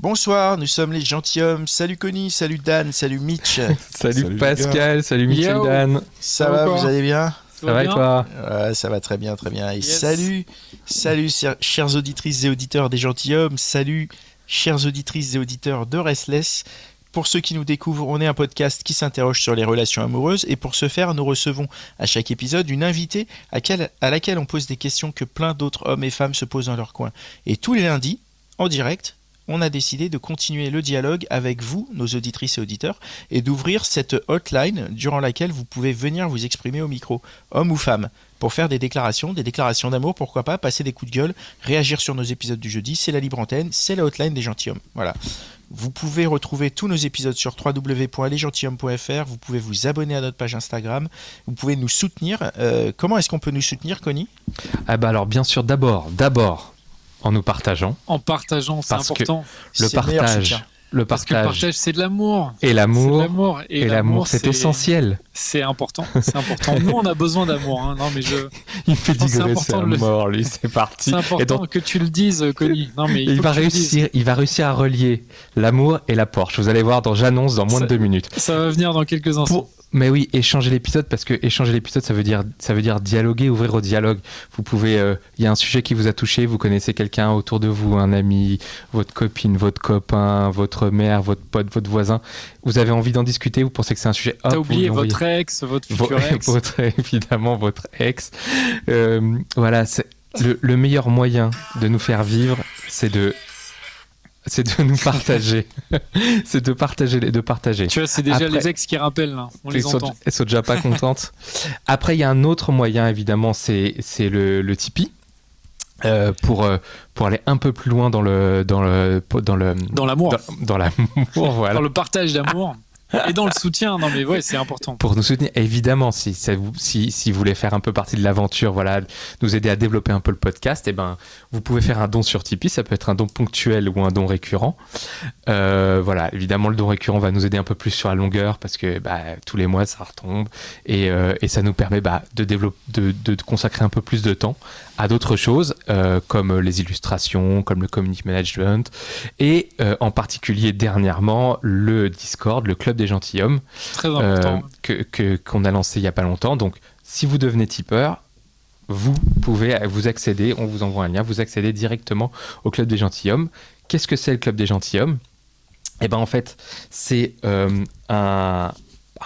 Bonsoir, nous sommes les gentilshommes. Salut Connie, salut Dan, salut Mitch. Salut, Salut, Pascal, salut Michel Yo. Dan. Ça Ça va, vous allez bien Ça va et toi Ouais, Ça va très bien, très bien. Et Yes. salut, salut chers- chères auditrices et auditeurs des gentilshommes. Salut chères auditrices et auditeurs de Restless. Pour ceux qui nous découvrent, on est un podcast qui s'interroge sur les relations amoureuses et pour ce faire, nous recevons à chaque épisode une invitée à, quel- à laquelle on pose des questions que plein d'autres hommes et femmes se posent dans leur coin. Et tous les lundis, en direct, on a décidé de continuer le dialogue avec vous, nos auditrices et auditeurs, et d'ouvrir cette hotline durant laquelle vous pouvez venir vous exprimer au micro, homme ou femme, pour faire des déclarations, des déclarations d'amour, pourquoi pas, passer des coups de gueule, réagir sur nos épisodes du jeudi, c'est la libre antenne, c'est la hotline des gentilshommes. Voilà. Vous pouvez retrouver tous nos épisodes sur www.lesgentilhommes.fr, vous pouvez vous abonner à notre page Instagram, vous pouvez nous soutenir. Euh, comment est-ce qu'on peut nous soutenir, Connie? Ah bah alors bien sûr d'abord, d'abord en nous partageant. En partageant, c'est que important. Le partage, le Parce que le partage partage, c'est de l'amour. et l'amour. l'amour. Et l'amour, c'est essentiel. C'est important. C'est important. Nous, on a besoin d'amour. hein. Non, mais je. Il fait de le- mort, lui, c'est parti. C'est Et important donc, que tu le dises, Connie. Non, mais il, va réussir, il va réussir à relier l'amour et la Porsche. Vous allez voir dans J'annonce dans moins Ça- de deux minutes. Ça va venir dans quelques instants. Pour- Mais oui, échanger l'épisode parce que échanger l'épisode, ça veut dire ça veut dire dialoguer, ouvrir au dialogue. Vous pouvez, euh, il y a un sujet qui vous a touché, vous connaissez quelqu'un autour de vous, un ami, votre copine, votre copain, votre mère, votre pote, votre voisin. Vous avez envie d'en discuter, vous pensez que c'est un sujet. T'as oublié votre ex, votre Vo- futur ex. votre évidemment votre ex. Euh, voilà, c'est le, le meilleur moyen de nous faire vivre, c'est de c'est de nous partager, c'est de partager de partager. Tu vois, c'est déjà Après- les ex qui rappellent. là. On les Elles sont, entend. elles sont déjà pas contentes. Après, il y a un autre moyen, évidemment, c'est c'est le, le Tipeee. Euh, pour, euh, pour aller un peu plus loin dans le dans le dans le Dans l'amour. dans, dans l'amour voilà Dans le partage d'amour. Et dans le soutien. Non, mais ouais, c'est important. pour nous soutenir évidemment si vous si, si vous voulez faire un peu partie de l'aventure voilà nous aider à développer un peu le podcast et ben vous pouvez faire un don sur Tipeee ça peut être un don ponctuel ou un don récurrent Euh, voilà évidemment le don récurrent va nous aider un peu plus sur la longueur parce que bah, tous les mois ça retombe et, euh, et ça nous permet bah, de développer de, de consacrer un peu plus de temps à d'autres choses euh, comme les illustrations comme le community management et euh, en particulier dernièrement le Discord le club des gentilshommes Très euh, important. que que- qu'on a lancé il y a pas longtemps. Donc, si vous devenez tipeur, vous pouvez vous accéder. On vous envoie un lien. Vous accédez directement au club des gentilshommes. Qu'est-ce que c'est le club des gentilshommes? Eh ben, en fait, c'est un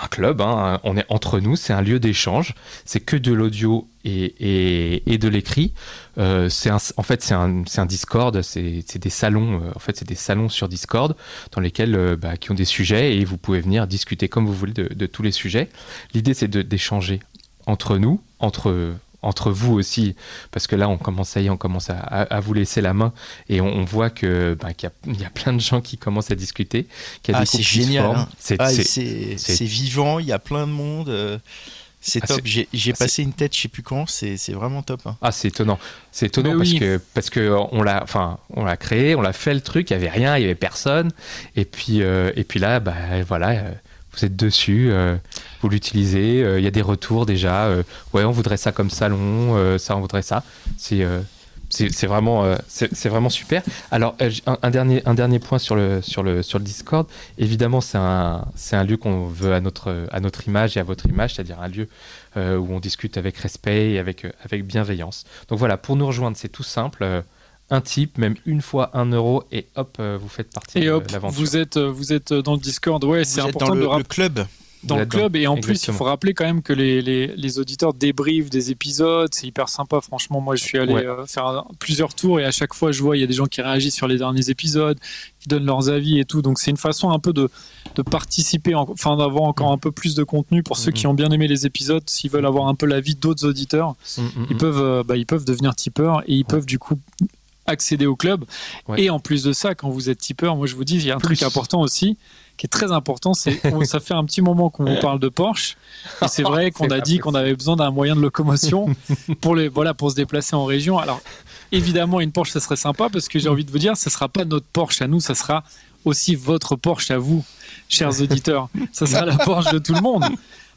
un club, hein, on est entre nous, c'est un lieu d'échange, c'est que de l'audio et, et, et de l'écrit. Euh, c'est en fait, c'est un, un Discord, c'est des salons, euh, en fait, c'est des salons sur Discord dans lesquels, euh, bah, qui ont des sujets et vous pouvez venir discuter comme vous voulez de, de tous les sujets. L'idée, c'est d'échanger entre nous, entre entre vous aussi, parce que là, on commence, ça y on commence à, à- à vous laisser la main et on, on voit que bah, qu'il y, a- il y a plein de gens qui commencent à discuter, qu'il y a Ah, c'est génial, hein. C'est- Ah, c'est- c'est c'est- vivant, il y a plein de monde. euh, C'est Ah, top. J'ai ah, passé une tête, je sais plus quand. C'est vraiment top. hein. Ah, c'est étonnant. C'est étonnant Mais parce oui. que parce que on l'a, enfin, on l'a créé, on l'a fait le truc. Il y avait rien, il y avait personne. Et puis euh, et puis là, bah voilà, euh, vous êtes dessus, euh, vous l'utilisez. euh, Il y a des retours déjà. euh, ouais, on voudrait ça comme salon, euh, ça, on voudrait ça. C'est vraiment, c'est vraiment super. Alors, un, dernier, point sur le, sur Discord. Évidemment, c'est un, lieu qu'on veut à notre, image et à votre image, c'est-à-dire un lieu où on discute avec respect et avec bienveillance. Donc voilà, pour nous rejoindre, c'est tout simple. Un type, même une fois un euro, et hop, euh, vous faites partie Et de hop, l'aventure. vous êtes, euh, vous êtes dans le Discord. Ouais, c'est important dans de le, le rappeler. le club. dans le club et en plus il faut rappeler quand même que les, les, les auditeurs débriefent des épisodes c'est hyper sympa franchement moi je suis allé Ouais. euh, faire un- plusieurs tours et à chaque fois je vois il y a des gens qui réagissent sur les derniers épisodes qui donnent leurs avis et tout donc c'est une façon un peu de, de participer en- enfin d'avoir encore un peu plus de contenu pour ceux qui ont bien aimé les épisodes s'ils veulent avoir un peu l'avis d'autres auditeurs Mm, mm, ils mm. peuvent euh, bah, ils peuvent devenir tipeurs et ils peuvent du coup accéder au club. Ouais. Et en plus de ça, quand vous êtes tipeur, moi je vous dis, il y a un Plus. truc important aussi qui est très important, c'est ça fait un petit moment qu'on vous parle de Porsche. Et c'est vrai qu'on a dit qu'on avait besoin d'un moyen de locomotion pour les voilà pour se déplacer en région. Alors évidemment, une Porsche, ça serait sympa parce que j'ai envie de vous dire, ce sera pas notre Porsche à nous, ça sera aussi votre Porsche à vous, chers auditeurs. Ça sera la Porsche de tout le monde.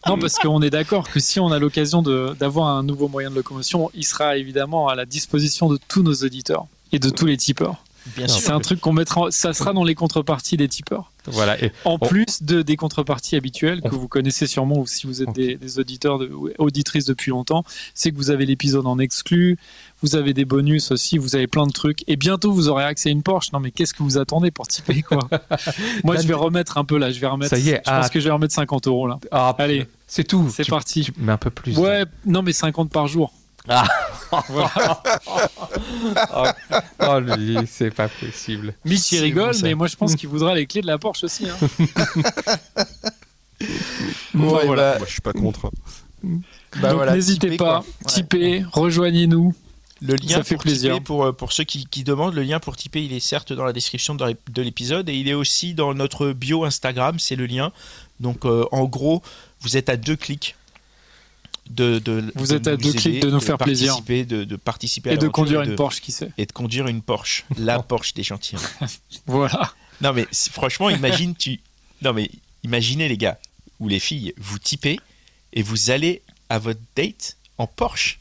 Non, parce qu'on est d'accord que si on a l'occasion d'avoir un nouveau moyen de locomotion, il sera évidemment à la disposition de tous nos auditeurs et de tous les tipeurs. C'est un truc qu'on mettra, ça sera dans les contreparties des tipeurs. Voilà. Et En On- plus de, des contreparties habituelles que On- vous connaissez sûrement ou si vous êtes des, des auditeurs de, ou auditrices depuis longtemps, c'est que vous avez l'épisode en exclu, vous avez des bonus aussi, vous avez plein de trucs et bientôt vous aurez accès à une Porsche. Non mais qu'est-ce que vous attendez pour tiper quoi? Moi je vais remettre un peu là, je vais remettre. Ça y est, je pense ah. que je vais remettre 50 euros là. Ah, Allez. c'est tout. C'est parti. tu mets un peu plus. Ouais, non mais 50 par jour. Oh, lui, c'est pas possible. Mitch il rigole, bon, mais moi je pense qu'il voudra les clés de la Porsche aussi. hein. Bon, voilà. bah, Moi, je suis pas contre. bah Donc voilà, n'hésitez pas. Ouais. tipez, rejoignez-nous. Le lien Ça fait pour plaisir. tiper, pour, euh, pour ceux qui, qui demandent, le lien pour tiper, il est certes dans la description de l'épisode et il est aussi dans notre bio Instagram, c'est le lien. Donc euh, en gros, vous êtes à deux clics de, de Vous de êtes à deux clics aider, de nous faire plaisir. De, de participer à Et de conduire une Porsche, qui sait. Et de conduire une Porsche, la Porsche des gentilshommes. Voilà. Non mais franchement, imagine tu. Non mais imaginez les gars ou les filles, vous typez et vous allez à votre date en Porsche.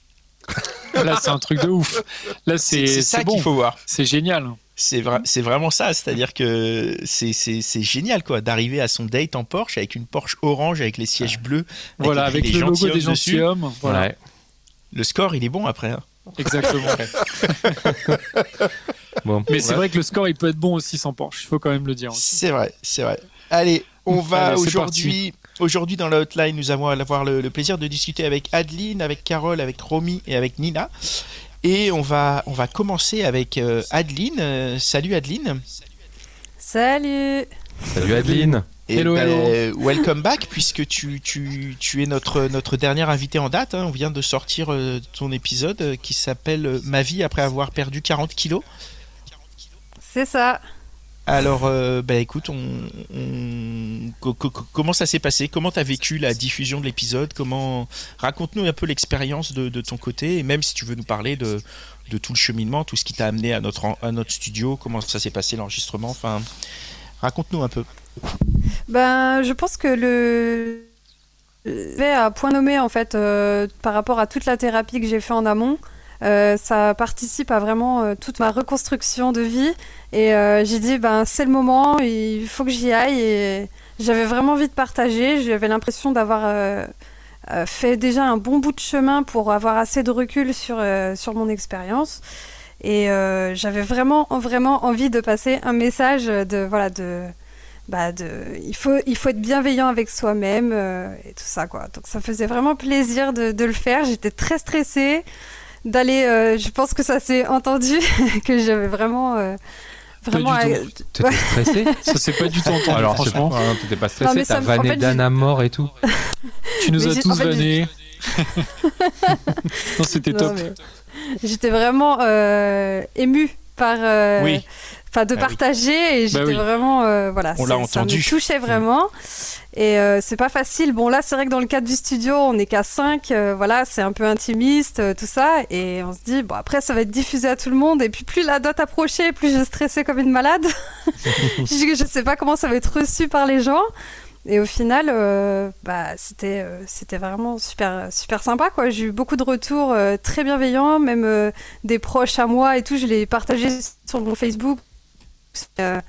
Là, c'est un truc de ouf. Là, C'est ça bon. qu'il faut voir. C'est génial. C'est vra- c'est vraiment ça, c'est-à-dire que c'est- génial quoi, d'arriver à son date en Porsche avec une Porsche orange avec les sièges bleus. Voilà, écrit avec les le logo des gentilshommes. Voilà, Ouais. Le score il est bon après. hein. exactement. Bon. Mais c'est vrai que le score, il peut être bon aussi sans Porsche. Il faut quand même le dire. C'est vrai, c'est vrai. Allez, on va aujourd'hui. Aujourd'hui, dans la hotline, nous allons avoir le, le plaisir de discuter avec Adeline, avec Carole, avec Romy et avec Nina. Et on va, on va commencer avec euh, Adeline. Euh, salut Adeline. Salut Salut Adeline. Et Hello, ben, welcome back, puisque tu, tu, tu es notre, notre dernière invitée en date. hein. On vient de sortir euh, ton épisode euh, qui s'appelle euh, Ma vie après avoir perdu 40 kilos. C'est ça. Alors, euh, bah écoute, comment ça s'est passé? Comment t'as vécu la diffusion de l'épisode? Comment raconte-nous un peu l'expérience de, de ton côté, et même si tu veux nous parler de, de tout le cheminement, tout ce qui t'a amené à notre à notre studio, comment ça s'est passé l'enregistrement? Enfin, raconte-nous un peu. Ben, je pense que le je vais à point nommé en fait euh, par rapport à toute la thérapie que j'ai fait en amont. Euh, ça participe à vraiment euh, toute ma reconstruction de vie. Et euh, j'ai dit ben c'est le moment il faut que j'y aille. Et j'avais vraiment envie de partager. J'avais l'impression d'avoir fait déjà un bon bout de chemin pour avoir assez de recul sur, sur mon expérience. Et j'avais vraiment vraiment envie de passer un message de voilà de bah de, il, faut, il faut être bienveillant avec soi-même et tout ça quoi. Donc ça faisait vraiment plaisir de le faire. J'étais très stressée d'aller. euh, je pense que ça s'est entendu que j'avais vraiment euh, vraiment. T'étais stressé Ça, c'est pas du tout entendu, Alors, c'est- franchement. t'étais pas stressé, t'as me- en vanné fait, Dan j'ai- à mort et tout. Tu nous Mais as tous en fait, non, c'était top. J'étais vraiment euh, émue par. euh, Oui. Enfin, de Ah oui. partager et j'étais oui. vraiment euh, voilà On ça me touchait vraiment et euh, c'est pas facile bon là c'est vrai que dans le cadre du studio on n'est qu'à 5 voilà c'est un peu intimiste euh, tout ça et on se dit bon après ça va être diffusé à tout le monde et puis plus la date approchait plus je stressais comme une malade je, je sais pas comment ça va être reçu par les gens et au final, euh, bah, c'était euh, c'était vraiment super super sympa quoi. J'ai eu beaucoup de retours euh, très bienveillants, même euh, des proches à moi et tout. Je l'ai partagé sur mon Facebook. Euh,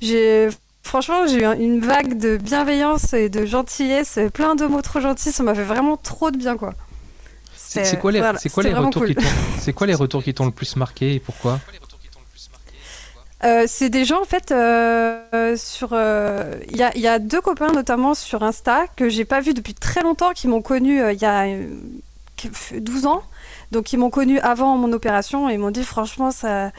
j'ai franchement j'ai eu un- une vague de bienveillance et de gentillesse, plein de mots trop gentils. Ça m'a fait vraiment trop de bien quoi. C'est quoi les, voilà, quoi retours cool. qui t'ont, c'est quoi les retours qui t'ont le plus marqué et pourquoi? Euh, c'est des gens en fait euh, sur. euh, Il y, a, il y a deux copains notamment sur Insta que j'ai pas vu depuis très longtemps qui m'ont connu il y a euh, 12 ans. Donc ils m'ont connu avant mon opération et ils m'ont dit franchement ça.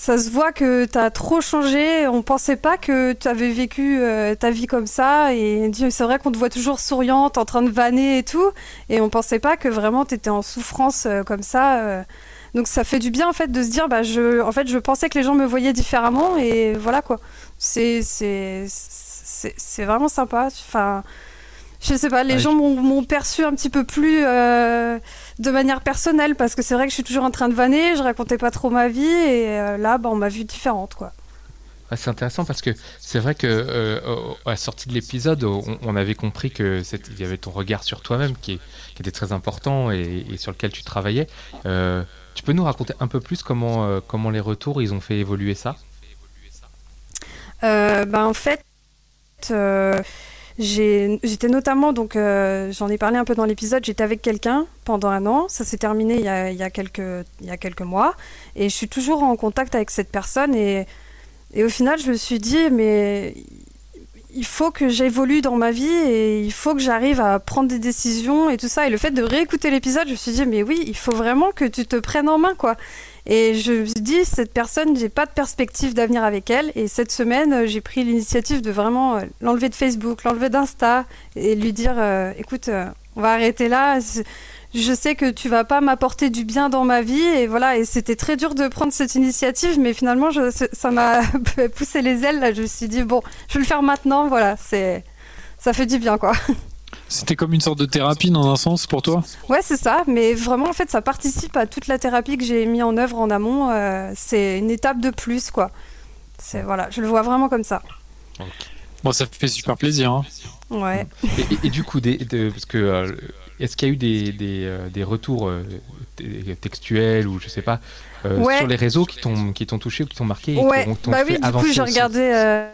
Ça se voit que tu as trop changé. On pensait pas que tu avais vécu euh, ta vie comme ça. Et c'est vrai qu'on te voit toujours souriante, en train de vanner et tout. Et on pensait pas que vraiment tu étais en souffrance euh, comme ça. euh, Donc ça fait du bien en fait de se dire, bah je, en fait, je pensais que les gens me voyaient différemment et voilà quoi. C'est c'est c'est vraiment sympa. Enfin, je sais pas, les gens m'ont perçu un petit peu plus euh, de manière personnelle parce que c'est vrai que je suis toujours en train de vanner, je racontais pas trop ma vie et euh, là, bah, on m'a vue différente quoi. c'est intéressant parce que c'est vrai que euh, à la sortie de l'épisode, on, avait compris que il y avait ton regard sur toi-même qui, était très important et, et, sur lequel tu travaillais. Tu peux nous raconter un peu plus comment, comment les retours, ils ont fait évoluer ça? Ben, En fait, j'étais notamment, donc j'en ai parlé un peu dans l'épisode, j'étais avec quelqu'un pendant un an, ça s'est terminé il y, a, il, y a quelques, il y a quelques mois, et je suis toujours en contact avec cette personne, et, et au final je me suis dit, mais il faut que j'évolue dans ma vie et il faut que j'arrive à prendre des décisions et tout ça. Et le fait de réécouter l'épisode, je me suis dit, mais oui, il faut vraiment que tu te prennes en main, quoi. Et je me suis dit, cette personne, j'ai pas de perspective d'avenir avec elle. Et cette semaine, j'ai pris l'initiative de vraiment euh, l'enlever de Facebook, l'enlever d'Insta et lui dire, euh, écoute, euh, on va arrêter là. Je sais que tu vas pas m'apporter du bien dans ma vie. Et voilà. Et c'était très dur de prendre cette initiative mais finalement ça m'a poussé les ailes là. Je me suis dit bon je vais le faire maintenant. Voilà. C'est ça fait du bien quoi c'était comme une sorte de thérapie dans un sens pour toi Ouais, c'est ça, mais vraiment en fait ça participe à toute la thérapie que j'ai mis en œuvre en amont. Euh, c'est une étape de plus quoi. C'est voilà, je le vois vraiment comme ça. Bon, ça fait super plaisir. Hein. Ouais. Et, du coup, des, parce que euh, est-ce qu'il y a eu des, des, euh, des retours euh, textuels ou je sais pas euh, sur les réseaux qui t'ont qui t'ont touché ou qui t'ont marqué et ouais. qui bah oui, du coup j'ai regardé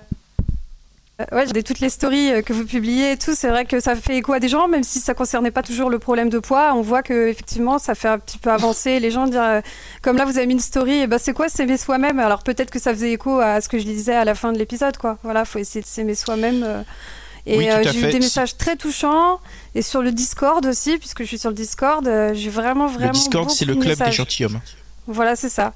Ouais, j'ai toutes les stories que vous publiez et tout. C'est vrai que ça fait écho à des gens, même si ça concernait pas toujours le problème de poids. On voit que effectivement, ça fait un petit peu avancer les gens. Dire, comme là, vous avez mis une story, et bah, c'est quoi s'aimer soi-même? Alors peut-être que ça faisait écho à ce que je disais à la fin de l'épisode, quoi. Voilà, faut essayer de s'aimer soi-même. Et euh, j'ai eu des messages très touchants. Et sur le Discord aussi, puisque je suis sur le Discord, euh, j'ai vraiment, vraiment. Le Discord, c'est le club des gentilshommes. Voilà, c'est ça.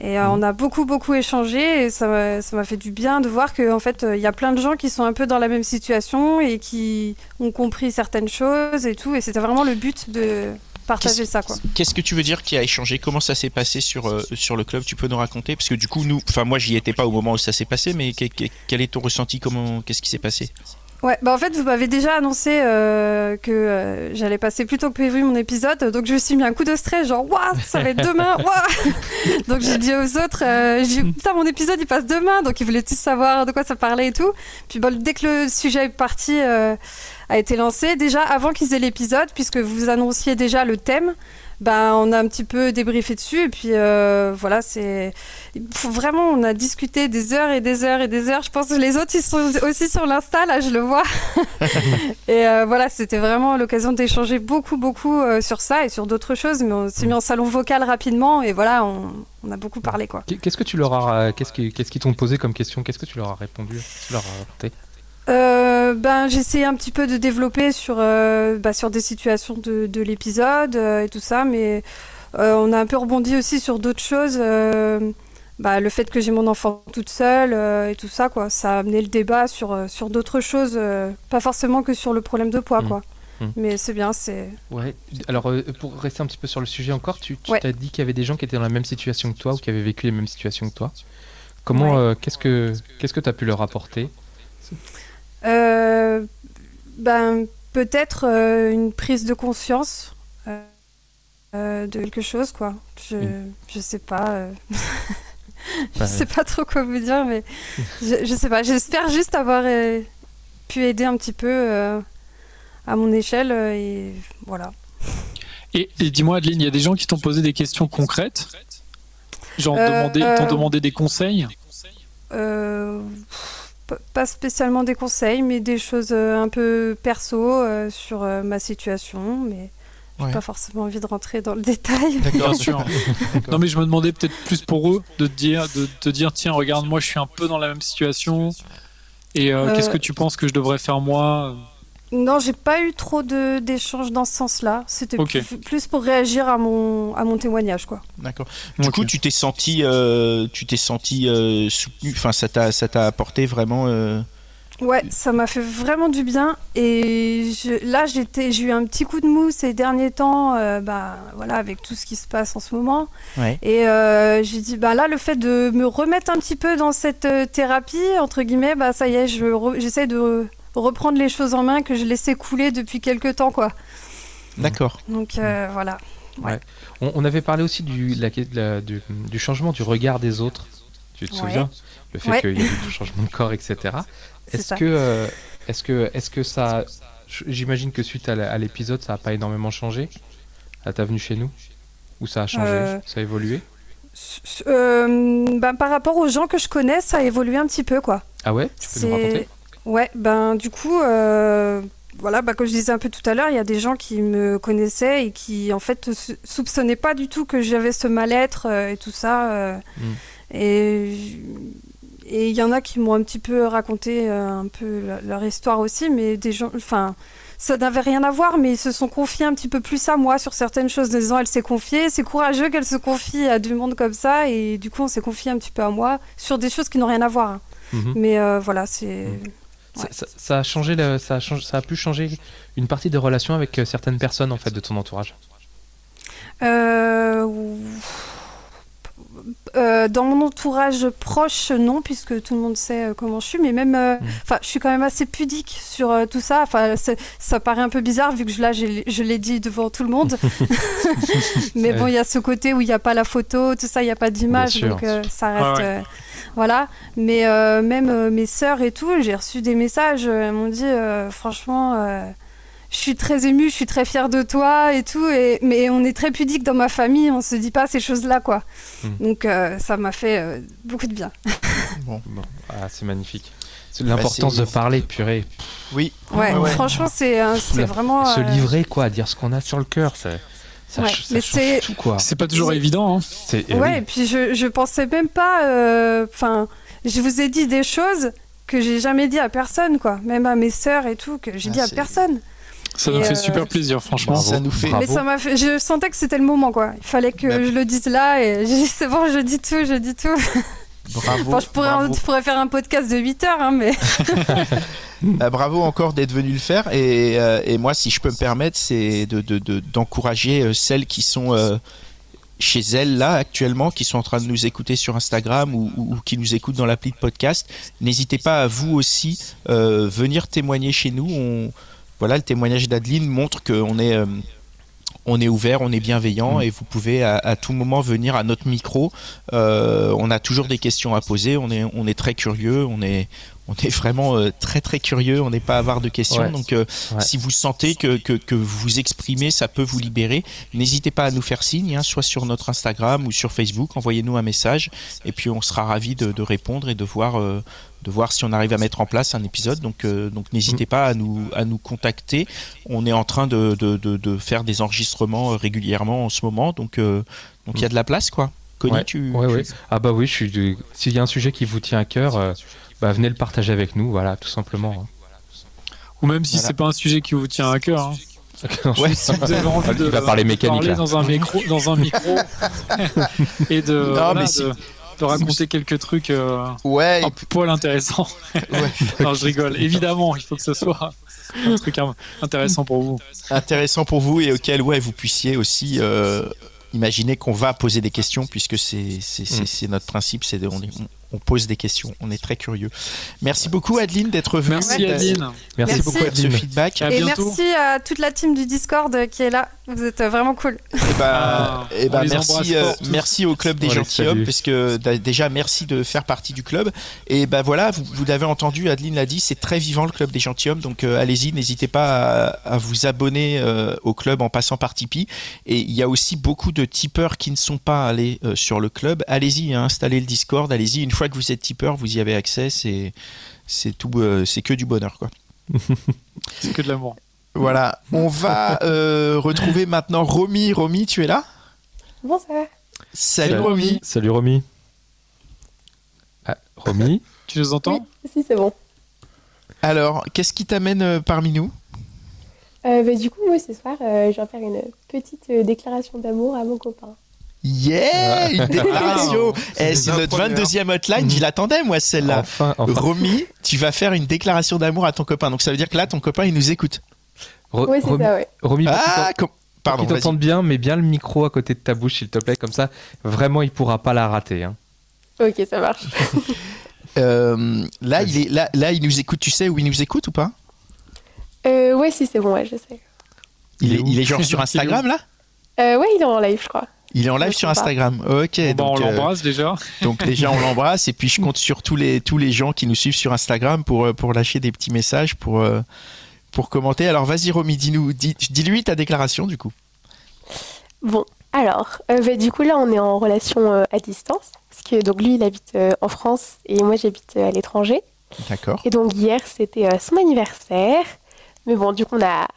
Et euh, on a beaucoup, beaucoup échangé. Et ça m'a fait du bien de voir qu'en en fait, il y a plein de gens qui sont un peu dans la même situation et qui ont compris certaines choses et tout. Et c'était vraiment le but de partager ça quoi. Qu'est-ce que tu veux dire qui a échangé? Comment ça s'est passé sur sur le club? Tu peux nous raconter? Parce que du coup nous, enfin moi j'y étais pas au moment où ça s'est passé, mais quel est ton ressenti? Comment qu'est-ce qui s'est passé? Ouais, bah en fait, vous m'avez déjà annoncé euh, que euh, j'allais passer plus tôt que prévu mon épisode, donc je me suis mis un coup de stress, genre, waouh, ça va être demain, waouh. Donc j'ai dit aux autres, euh, j'ai dit, putain, mon épisode il passe demain, donc ils voulaient tous savoir de quoi ça parlait et tout. Puis bon, dès que le sujet est parti, a été lancé, déjà avant qu'ils aient l'épisode, puisque vous annonciez déjà le thème, ben, on a un petit peu débriefé dessus et puis euh, voilà, c'est vraiment on a discuté des heures et des heures et des heures. Je pense que les autres ils sont aussi sur l'insta là, je le vois. et euh, voilà, c'était vraiment l'occasion d'échanger beaucoup beaucoup euh, sur ça et sur d'autres choses. Mais on s'est mis en salon vocal rapidement et voilà, on, a beaucoup parlé quoi. Qu'est-ce que tu leur as, qu'est-ce qu'ils t'ont posé comme question? Qu'est-ce que tu leur as répondu? Tu leur as euh, ben, essayé un petit peu de développer sur, euh, bah, sur des situations de, de l'épisode euh, et tout ça, mais on a un peu rebondi aussi sur d'autres choses. Bah, le fait que j'ai mon enfant toute seule et tout ça, quoi, ça a amené le débat sur, sur d'autres choses, pas forcément que sur le problème de poids, mmh. quoi. Mmh. Mais c'est bien, c'est. Ouais. Alors, pour rester un petit peu sur le sujet encore, tu, tu t'as dit qu'il y avait des gens qui étaient dans la même situation que toi ou qui avaient vécu les mêmes situations que toi. Comment, qu'est-ce que, qu'est-ce que tu as pu leur apporter? Ben, Peut-être euh, une prise de conscience euh, de quelque chose, quoi. Je, je sais pas. je sais pas trop quoi vous dire, mais je, je sais pas. J'espère juste avoir pu aider un petit peu à mon échelle et voilà. Et, dis-moi, Adeline, il y a des gens qui t'ont posé des questions concrètes? Genre, t'ont demandé des conseils? euh, pas spécialement des conseils, mais des choses euh, un peu perso euh, sur euh, ma situation, mais j'ai pas forcément envie de rentrer dans le détail. Bien sûr. non, mais je me demandais peut-être plus pour eux de te dire, de te dire, tiens, regarde, moi, je suis un peu dans la même situation. Et qu'est-ce que tu penses que je devrais faire moi? Non, j'ai pas eu trop d'échanges dans ce sens-là. C'était plus, pour réagir à mon, à mon témoignage, quoi. D'accord. Du coup, tu t'es senti, euh, tu t'es senti euh, soutenu. Enfin, ça t'a, ça t'a apporté vraiment. Euh, Ouais, ça m'a fait vraiment du bien. Et je, là, j'étais, j'ai eu un petit coup de mou ces derniers temps, euh, bah, voilà, avec tout ce qui se passe en ce moment. Ouais. Et euh, j'ai dit, bah là, le fait de me remettre un petit peu dans cette thérapie, entre guillemets, bah ça y est, je re- j'essaie de reprendre les choses en main que je laissais couler depuis quelques temps, quoi. D'accord. Donc euh, voilà. On, on avait parlé aussi du, la- du, du changement du regard des autres. Tu te Ouais. souviens Le fait Ouais. qu'il y a eu du changement de corps, etc. C'est Est-ce que, euh, est-ce que, est-ce que ça, j'imagine que suite à l'épisode, ça n'a pas énormément changé à ta venue chez nous? Ou ça a changé? Euh, Ça a évolué? Euh, bah, par rapport aux gens que je connais, ça a évolué un petit peu, quoi. Ah ouais? Tu peux nous raconter? Ouais, ben du coup, euh, voilà, bah, comme je disais un peu tout à l'heure, il y a des gens qui me connaissaient et qui en fait sou- soupçonnaient pas du tout que j'avais ce mal-être euh, et tout ça. euh, Mm. Et et il y en a qui m'ont un petit peu raconté un peu leur, histoire aussi, mais des gens, enfin. Ça n'avait rien à voir, mais ils se sont confiés un petit peu plus à moi sur certaines choses, en disant elle s'est confiée, c'est courageux qu'elle se confie à du monde comme ça, et du coup on s'est confié un petit peu à moi sur des choses qui n'ont rien à voir. hein. Mhm. Mais euh, voilà, c'est. Ça, Ouais. ça- ça a changé, le- ça, a changé, ça a pu changer une partie des relations avec euh, certaines personnes en fait de ton entourage. Euh, euh, dans mon entourage proche, non, puisque tout le monde sait euh, comment je suis, mais même, euh, Mm. enfin, je suis quand même assez pudique sur euh, tout ça. Enfin, ça paraît un peu bizarre vu que je, là, je l'ai dit devant tout le monde. mais bon, il y a ce côté où il n'y a pas la photo, tout ça, il n'y a pas d'image, donc ça reste. ouais. voilà, mais même mes sœurs et tout, j'ai reçu des messages, elles m'ont dit, franchement, je suis très émue, je suis très fière de toi et tout, et, mais on est très pudique dans ma famille, on se dit pas ces choses-là, quoi. Mm. Donc euh, ça m'a fait euh, beaucoup de bien. Bon, ah, c'est magnifique. C'est l'importance de parler, purée. Oui. Ouais, Ouais, ouais. franchement, c'est euh, vraiment. Se euh, livrer, quoi, dire ce qu'on a sur le cœur, ça, ça, Ouais, ch- ça mais c'est- tout, quoi. C'est pas toujours évident. hein. Eh Ouais, oui. et puis je, je pensais même pas. euh, Enfin, je vous ai dit des choses que j'ai jamais dit à personne, quoi. Même à mes sœurs et tout, que j'ai Ah, dit à personne. Ça Et, nous fait euh, super plaisir, franchement. Bravo. Ça nous fait. Bravo. Mais ça m'a fait. Je sentais que c'était le moment, quoi. Il fallait que je le dise là, et c'est bon, je dis tout, je dis tout. Bravo. Enfin, je pourrais, bravo. je pourrais faire un podcast de 8 heures, hein, mais. Euh, bravo encore d'être venu le faire. Et, euh, et moi, si je peux me permettre, c'est de, de- de- d'encourager euh, celles qui sont euh, chez elles là actuellement, qui sont en train de nous écouter sur Instagram ou, ou- ou qui nous écoutent dans l'appli de podcast. N'hésitez pas à vous aussi euh, venir témoigner chez nous. On, voilà, le témoignage d'Adeline montre qu'on est euh, on est ouvert, on est bienveillant Mm. et vous pouvez à, à tout moment venir à notre micro. Euh, on a toujours des questions à poser. On est, on est très curieux. On est, on est vraiment euh, très très curieux. On n'est pas avare de questions. Ouais. Donc, euh, Ouais. si vous sentez que, que, que vous exprimez, ça peut vous libérer. N'hésitez pas à nous faire signe, hein, soit sur notre Instagram ou sur Facebook. Envoyez-nous un message et puis on sera ravi de, de répondre et de voir. euh, de voir si on arrive à mettre en place un épisode. Donc, euh, donc n'hésitez pas à nous, à nous contacter. On est en train de, de, de, de faire des enregistrements euh, régulièrement en ce moment. Donc, euh, donc il y a de la place, quoi. Connie, Ouais, tu, ouais, tu- ouais. Ah bah oui, je S'il y a un sujet qui vous tient à cœur, euh, bah venez le partager avec nous, voilà, tout simplement. hein. Ou même si Voilà. c'est pas un sujet qui vous tient à cœur. hein. Ouais. Si vous avez envie de va parler mécanique, parler là. dans un micro, dans un micro et de, Non, voilà, mais si- de, de raconter quelques trucs euh, Ouais, un et poil intéressants. ouais. non, je rigole. Évidemment, il faut que ce soit un truc intéressant pour vous. intéressant pour vous et auquel ouais, vous puissiez aussi euh, imaginer qu'on va poser des questions puisque c'est Mm. notre principe, c'est on, pose des questions, on est très curieux. Merci beaucoup Adeline d'être venue. Merci de- Adeline. Merci, Merci. beaucoup, de ce Adeline. feedback. À Et bientôt. merci à toute la team du Discord euh, qui est là. Vous êtes euh, vraiment cool. Eh ben, Ah, eh ben, merci, euh, merci au club des gentilshommes salue. parce que d- déjà merci de faire partie du club. Et ben voilà vous, vous l'avez entendu Adeline l'a dit c'est très vivant le club des gentilshommes. Donc euh, allez-y n'hésitez pas à, à vous abonner euh, au club en passant par Tipeee. Et il y a aussi beaucoup de tipeurs qui ne sont pas allés euh, sur le club. Allez-y hein, installez le Discord allez-y. Une fois que vous êtes tipeur vous y avez accès c'est c'est tout euh, c'est que du bonheur quoi. C'est que de l'amour. Voilà on va euh, retrouver maintenant Romy Romy tu es là? Bonsoir. salut Salut, Romy Salut Romy. Ah, Romy? Tu nous entends? Oui, si, c'est bon. Alors, qu'est-ce qui t'amène euh, parmi nous? Euh, bah, du coup, moi, ce soir, euh, je vais faire une petite euh, déclaration d'amour à mon copain. Yeah, une déclaration. Eh, c'est notre première. 22e hotline. Je l'attendais moi celle-là. Enfin, enfin. Romy, tu vas faire une déclaration d'amour à ton copain. Donc ça veut dire que là, ton copain, il nous écoute. Re- Oui, c'est Romy, ça, ouais. Romy, pour Ah, pour bien, mets bien le micro à côté de ta bouche, s'il te plaît, comme ça, vraiment, il pourra pas la rater. hein. Ok, ça marche. Euh, là, il est là, là, il nous écoute. Tu sais où il nous écoute ou pas? Euh, ouais, si, c'est bon, ouais, je sais. il, Il est il genre sur Instagram là? Euh, ouais, il est en live, je crois. Il est en live sur pas. Instagram. Ok. Bon, bah, on donc, euh, l'embrasse déjà. Donc déjà on l'embrasse et puis je compte sur tous les tous les gens qui nous suivent sur Instagram pour euh, pour lâcher des petits messages pour euh, pour commenter. Alors vas-y Romy, dis-nous dis, dis-lui ta déclaration du coup. Bon, alors, euh, bah, du coup, là, on est en relation euh, à distance. Parce que donc, lui, il habite euh, en France et moi, j'habite à l'étranger. D'accord. Et donc, hier, c'était son anniversaire. Mais bon, du coup, on n'a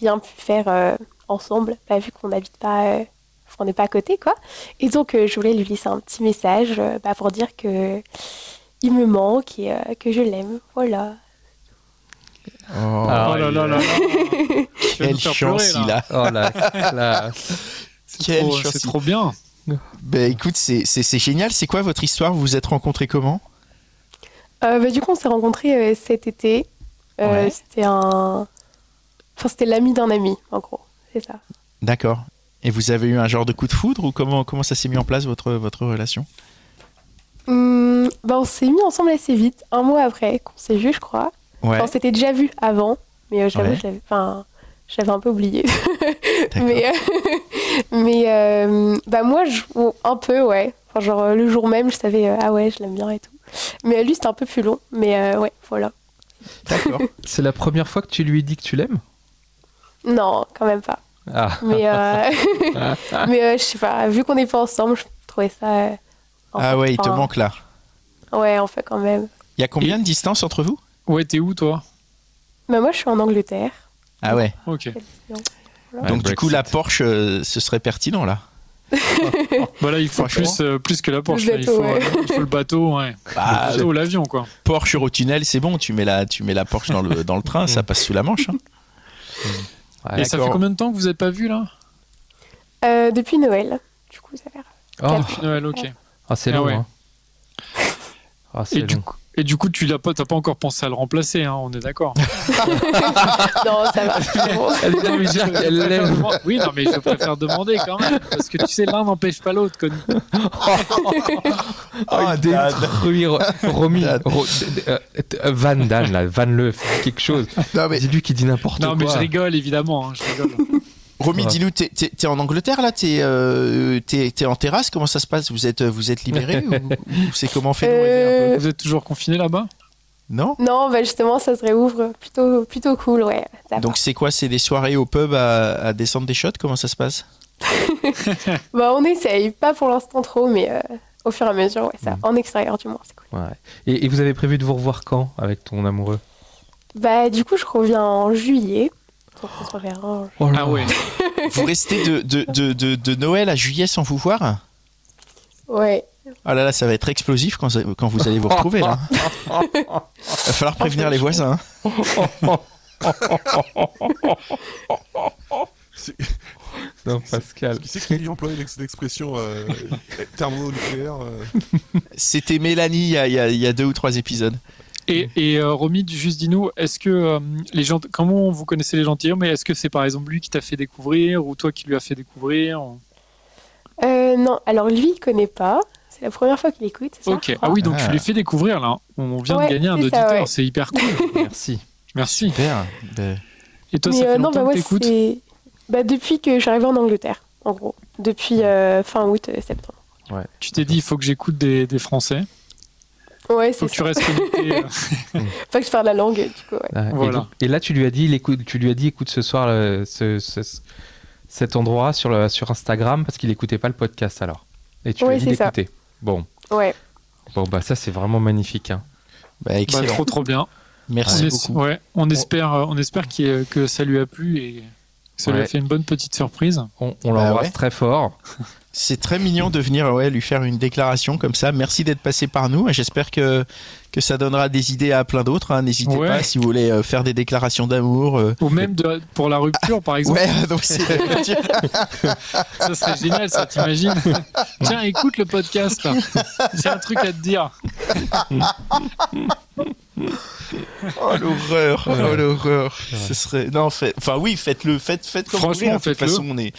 rien pu faire ensemble, bah, vu qu'on n'habite pas. on n'est pas à côté, quoi. Et donc, je voulais lui laisser un petit message bah, pour dire que il me manque et que je l'aime. Voilà. Oh, Ah, oh là là là là. Quelle chance pleurer, il là. a. Oh là, là. C'est Quelle trop- chance C'est il- trop bien. Ben écoute, c'est génial. C'est quoi votre histoire? Vous vous êtes rencontrés comment? Euh, bah, du coup, on s'est rencontrés euh, cet été. Euh, Ouais. C'était un. Enfin, c'était l'ami d'un ami, en gros. C'est ça. D'accord. Et vous avez eu un genre de coup de foudre ou comment comment ça s'est mis en place votre votre relation? Hum, bah, on s'est mis ensemble assez vite, un mois après qu'on s'est vu, je crois. Ouais. Enfin, on s'était déjà vu avant, mais euh, j'avoue, Ouais. enfin, je l'avais un peu oublié. Mais euh, mais euh, bah, moi, je, bon, un peu, ouais. Enfin, genre, le jour même, je savais, euh, ah ouais, je l'aime bien et tout. Mais euh, lui, c'était un peu plus long. Mais euh, ouais, voilà. D'accord. C'est la première fois que tu lui dis que tu l'aimes? Non, quand même pas. Ah, Mais, euh, mais euh, je sais pas, vu qu'on n'est pas ensemble, je trouvais ça. euh, Ah ouais, il te manque là. Ouais, en fait, quand même. Il y a combien de distance entre vous? Ouais, t'es où toi? Bah, moi, je suis en Angleterre. Ah ouais. Ok. Donc du coup la Porsche, euh, ce serait pertinent là. Voilà, il faut plus, euh, plus que la Porsche. Le là, il, bateau, faut, ouais. euh, il faut le bateau, ouais. Bah, le bateau ou l'avion, quoi. Porsche Eurotunnel, c'est bon, tu mets la, tu mets la Porsche dans le, dans le train, ça passe sous la manche. hein. Ouais. Et ça fait combien de temps que vous n'êtes pas vus là? Euh, depuis Noël. Du coup, ça fait. Oh, Depuis Noël, ok. ah, c'est Ah long. ouais. hein. Ah, c'est Et du, long. coup, et du coup, tu l'as pas, t'as pas encore pensé à le remplacer, hein, on est d'accord. non, ça va. c'est. Elle demander- Oui, non, mais je préfère demander quand même. Parce que tu sais, l'un n'empêche pas l'autre. Connu. Oh, détruit Ro- Romy. Euh, euh, Van Dan, là, Van Le, fais quelque chose. Non mais Dis-lui qui dit n'importe Non, quoi. mais je rigole, évidemment. hein, je rigole. Romy, Ouais. dis-nous, t'es, t'es- t'es en Angleterre là, t'es, euh, t'es, t'es en terrasse, comment ça se passe? Vous êtes, vous êtes libéré ou, ou c'est comment fait Euh, Vous êtes toujours confiné là-bas? Non? Non, bah justement, ça se réouvre. Plutôt, plutôt cool, ouais. Donc c'est quoi? C'est des soirées au pub à, à descendre des shots? Comment ça se passe? Bah, on essaye. Pas pour l'instant trop, mais euh, au fur et à mesure, ouais, ça. En extérieur, du moins, c'est cool. Ouais. Et, et vous avez prévu de vous revoir quand avec ton amoureux? Bah, du coup, je reviens en juillet. Se Oh Ah ouais. Vous restez de, de, de, de, de Noël à juillet sans vous voir Ouais. Ah là là, ça va être explosif quand, quand vous allez vous retrouver là. Va falloir prévenir les voisins. Non, Pascal. Qui c'est qui employait l'ex- l'expression euh, thermonucléaire euh, C'était Mélanie il il y a- il y a deux ou trois épisodes. Et, et euh, Romy, juste dis-nous, est-ce que euh, les gens, comment vous connaissez les gentilshommes Mais est-ce que c'est par exemple lui qui t'a fait découvrir ou toi qui lui as fait découvrir ou- Euh, non, alors lui, il connaît pas. C'est la première fois qu'il écoute, ça Ok. Ah oui, donc Ah. tu les fais découvrir là. On vient Ouais, de gagner un auditeur, ouais. c'est hyper cool. Merci. Merci. Super. Ben, Et toi, Mais, ça fait euh, non, longtemps bah, t'écoutes. Bah, depuis que j'arrive en Angleterre, en gros. Depuis euh, fin août, septembre. Tu t'es dit, il faut que j'écoute des, des Français. Ouais, Faut que tu ça. restes connecté. euh. Faut que je parle la langue, du coup, ouais. Ah, et, Voilà. donc- et là, tu lui as dit, écoute- tu lui as dit, écoute ce soir le- ce- ce- cet endroit sur, le, sur Instagram parce qu'il écoutait pas le podcast alors. Et tu lui as dit d'écouter. Bon, Ouais. bon, bah ça c'est vraiment magnifique. hein. bah, Bah, excellent. trop trop bien. Merci beaucoup. ouais, on espère, euh, on espère ait- que ça lui a plu et que ça lui Ouais. a fait une bonne petite surprise. On, on Bah l'embrasse ouais. très fort. C'est très mignon de venir ouais, lui faire une déclaration comme ça. Merci d'être passé par nous. J'espère que, que ça donnera des idées à plein d'autres. hein. N'hésitez Ouais. pas si vous voulez euh, faire des déclarations d'amour. euh. Ou même de- pour la rupture, par exemple. Ouais, donc c'est Ça serait génial, ça, t'imagines Tiens, écoute le podcast. J'ai un truc à te dire. Oh l'horreur, oh l'horreur. Ce serait non, fait... enfin oui, faites-le, faites, faites comme vous voulez. hein. De toute façon, on est.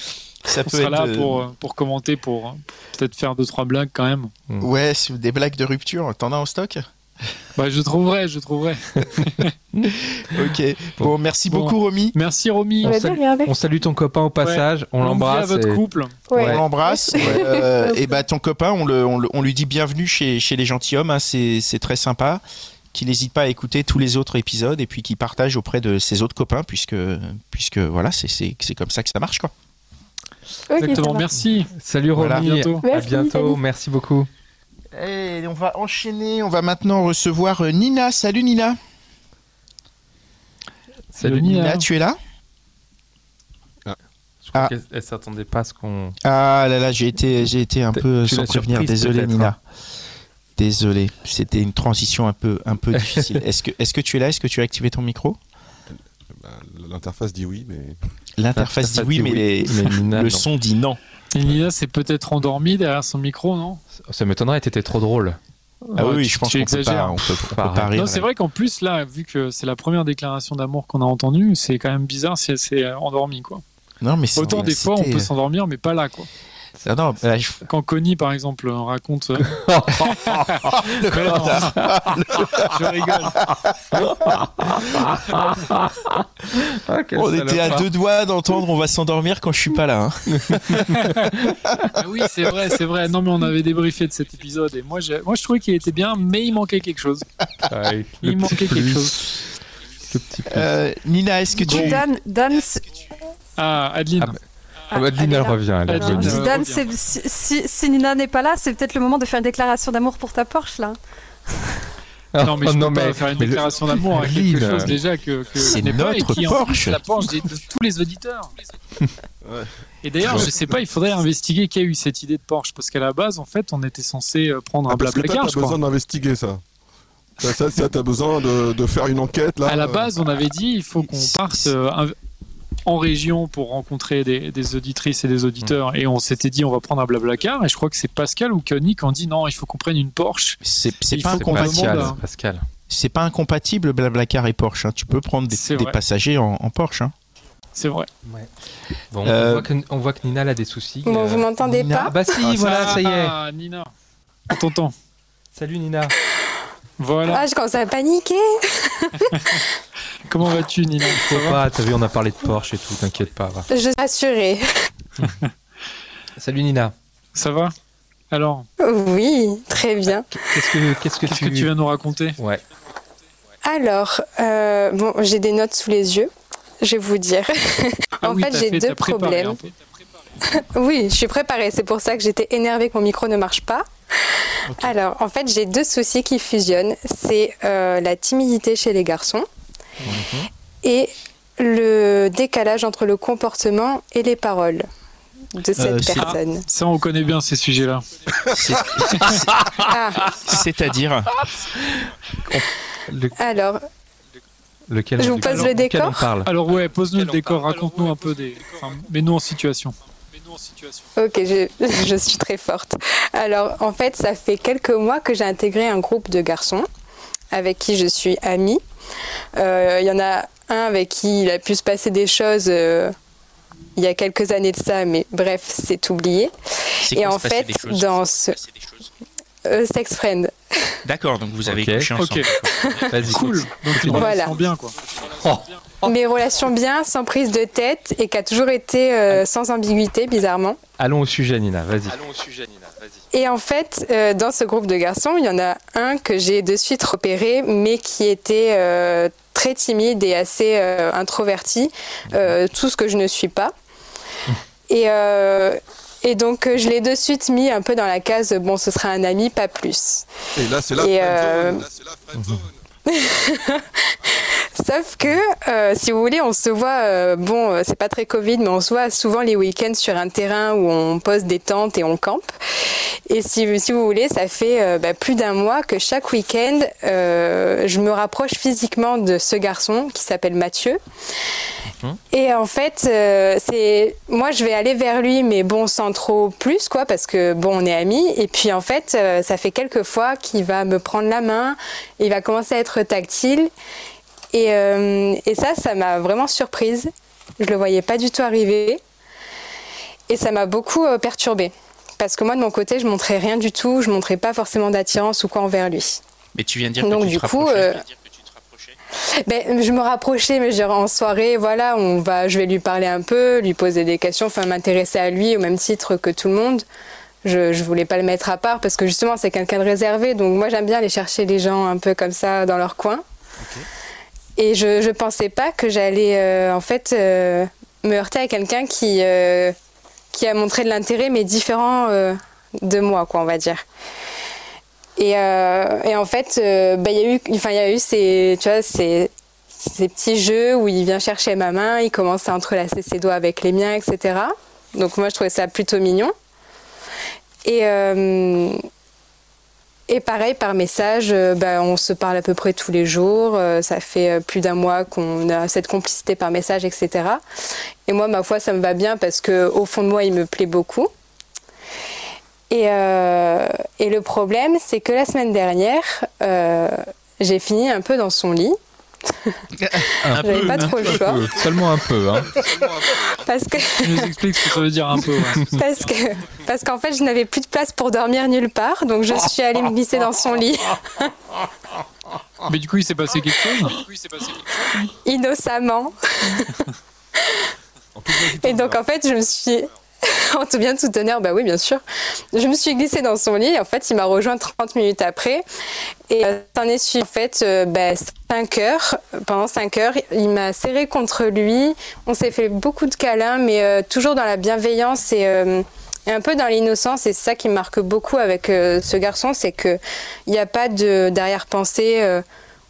Ça On peut sera être. là pour, euh, pour commenter, pour euh, peut-être faire deux, trois blagues quand même. Ouais, c'est des blagues de rupture. T'en as en stock? Bah, je trouverai, je trouverai. Ok. Bon, merci Bon. beaucoup, Romy. Merci, Romy. On salue, on ton copain au passage, on l'embrasse. à votre et- couple. Ouais. On l'embrasse. Euh, et bah ton copain, on, le, on, le- on lui dit bienvenue chez, chez les gentilshommes. hein, c'est c'est très sympa. Qu'il n'hésite pas à écouter tous les autres épisodes et puis qu'il partage auprès de ses autres copains puisque puisque voilà c'est c'est c'est comme ça que ça marche quoi. Exactement, merci. Salut Voilà. Romy, À bientôt. à Merci, bientôt, salut. merci beaucoup. Et on va enchaîner. On va maintenant recevoir euh, Nina. Salut Nina. Salut Nina. Nina, tu es là? Je crois Ah. qu'elle elle s'attendait pas à ce qu'on. Ah là là, j'ai été j'ai été un peu sans prévenir. surprise, Désolé Nina. hein. Désolé. C'était une transition un peu un peu difficile. Est-ce que est-ce que tu es là? Est-ce que tu as activé ton micro? Bah, L'interface dit oui, mais L'interface dit oui, mais, les- mais Nina, le non. son dit non. Et Nina s'est peut-être endormie derrière son micro, non? Ça m'étonnerait, t'étais trop drôle. Ah Ouais, oui, tu- je pense qu'on peut pas, on peut, on peut Pas rire. Non, c'est vrai qu'en plus, là, vu que c'est la première déclaration d'amour qu'on a entendue, c'est quand même bizarre si elle s'est endormie, quoi. Non, mais c'est- Autant des fois, on peut s'endormir, mais pas là, quoi. Ah non, bah, je- Quand Connie, par exemple, raconte. euh, le je rigole. On était à deux doigts d'entendre on va s'endormir quand je suis pas là. hein. Ah oui, c'est vrai, c'est vrai. Non, mais on avait débriefé de cet épisode et moi, j'ai- moi je trouvais qu'il était bien, mais il manquait quelque chose. Ouais, Il manquait quelque plus, chose. Euh, Nina, est-ce que tu. Dan, Dan, Ah, Adeline. Ah bah, Ah bah, est là. revient, elle euh, c'est- si, Nina n'est pas là, c'est peut-être le moment de faire une déclaration d'amour pour ta Porsche là. non, mais je Oh, peux pas faire une le- déclaration d'amour à quelque Adeline, chose déjà que, que c'est notre qui en plus, Porsche. la Porsche de tous les auditeurs. Ouais. Et d'ailleurs, je sais pas, il faudrait investiguer qui a eu cette idée de Porsche parce qu'à la base, en fait, on était censé euh, prendre un Ah, toi, blablacar, t'as je crois. besoin d'investiguer ça. Ça, ça, ça, t'as besoin de, de faire une enquête là. À la euh, base, on avait dit il faut qu'on parte euh, un- en région pour rencontrer des, des auditrices et des auditeurs. Et on s'était dit on va prendre un blablacar. Et je crois que c'est Pascal ou Connie qui ont dit non, il faut qu'on prenne une Porsche. C'est pas, incompatible. Pascal, à- Pascal. C'est pas incompatible Blablacar et Porsche. hein. Tu peux prendre des, passagers en, en Porsche. hein. C'est vrai. Bon, Euh, on, voit que, on voit que Nina a des soucis. Bon, euh, vous m'entendez Nina. Ah pas bah si, Ah, voilà, ça y est. Ah, Nina. On t'entend. Salut Nina. Voilà. Ah, je commence à paniquer. Comment vas-tu, Nina? Ça Faut va? pas, t'as vu, on a parlé de Porsche et tout, t'inquiète pas. va. Je suis rassurée. Salut Nina. Ça va? Alors, Oui, très bien. Qu'est-ce que, qu'est-ce que qu'est-ce tu... que tu vas nous raconter? Ouais. Alors, euh, bon, j'ai des notes sous les yeux. Je vais vous dire. Ah en oui, fait, t'as j'ai deux problèmes. Oui, je suis préparée. C'est pour ça que j'étais énervée que mon micro ne marche pas. Alors, en fait, j'ai deux soucis qui fusionnent. C'est euh, la timidité chez les garçons et le décalage entre le comportement et les paroles de cette Euh, c'est- personne. Ça, on connaît bien ces sujets-là. C'est- Ah, C'est-à-dire. Le- alors, lequel Je vous pose le décor parle Alors ouais, pose-nous le décor, raconte-nous un peu des... Enfin, mets-nous en situation. Ok, je, je suis très forte. Alors, en fait, ça fait quelques mois que j'ai intégré un groupe de garçons avec qui je suis amie. Euh, Il y en a un avec qui il a pu se passer des choses euh, il y a quelques années de ça, mais bref, c'est oublié. Et en fait, des choses dans ce euh, sex friend, D'accord, donc vous avez Ok. couché ensemble. Ok, Vas-y. cool. Donc Voilà. relation bien, quoi. Mes relations bien, sans prise de tête et qui a toujours été euh, sans ambiguïté, bizarrement. Allons au sujet Nina, vas-y. Et en fait, euh, dans ce groupe de garçons, il y en a un que j'ai de suite repéré, mais qui était euh, très timide et assez euh, introverti, euh, tout ce que je ne suis pas. Et, euh, et donc, je l'ai de suite mis un peu dans la case, bon, ce sera un ami, pas plus. Et là, c'est la euh, Là, c'est la friendzone. Sauf que, euh, si vous voulez, on se voit, euh, bon, euh, c'est pas très Covid, mais on se voit souvent les week-ends sur un terrain où on pose des tentes et on campe. Et si, si vous voulez, ça fait euh, bah, plus d'un mois que chaque week-end, je me rapproche physiquement de ce garçon qui s'appelle Mathieu. Et en fait, c'est moi je vais aller vers lui, mais bon sans trop plus quoi, parce que bon on est amis. Et puis en fait, ça fait quelques fois qu'il va me prendre la main, il va commencer à être tactile. Et, euh, et ça, ça m'a vraiment surprise. Je le voyais pas du tout arriver, et ça m'a beaucoup euh, perturbée. Parce que moi de mon côté, je montrais rien du tout, je montrais pas forcément d'attirance ou quoi envers lui. Mais tu viens de dire Donc que tu du te coup, rapprochais. euh, ben, je me rapprochais, mais je dirais en soirée, voilà, on va, je vais lui parler un peu, lui poser des questions, enfin m'intéresser à lui au même titre que tout le monde. Je, je voulais pas le mettre à part parce que justement c'est quelqu'un de réservé, donc moi j'aime bien aller chercher les gens un peu comme ça dans leur coin. Et je, je pensais pas que j'allais euh, en fait euh, me heurter à quelqu'un qui, euh, qui a montré de l'intérêt mais différent de moi, quoi, on va dire. Et, et en fait, bah, il y a eu, y a eu ces, tu vois, ces, ces petits jeux où il vient chercher ma main, il commence à entrelacer ses doigts avec les miens, etc. Donc moi, je trouvais ça plutôt mignon. Et, euh, et pareil, par message, euh, bah, on se parle à peu près tous les jours. Euh, ça fait plus d'un mois qu'on a cette complicité par message, etc. Et moi, ma foi, ça me va bien parce que au fond de moi, il me plaît beaucoup. Et, et le problème, c'est que la semaine dernière, j'ai fini un peu dans son lit. Un J'avais peu, pas un trop le peu, choix. Seulement un peu. Hein. Parce que Tu nous expliques ce que ça veut dire un peu. ouais. parce que parce qu'en fait je n'avais plus de place pour dormir nulle part donc je suis allée me glisser dans son lit Mais du coup, il s'est passé quelque chose? Innocemment et donc en fait je me suis en tout bien tout honneur bah oui bien sûr. Je me suis glissée dans son lit en fait il m'a rejoint 30 minutes après. Et euh, en fait euh, bah, 5 heures. Pendant 5 heures il m'a serré contre lui. On s'est fait beaucoup de câlins mais euh, toujours dans la bienveillance et euh, et un peu dans l'innocence, et c'est ça qui me marque beaucoup avec ce garçon, c'est que il n'y a pas de d'arrière-pensée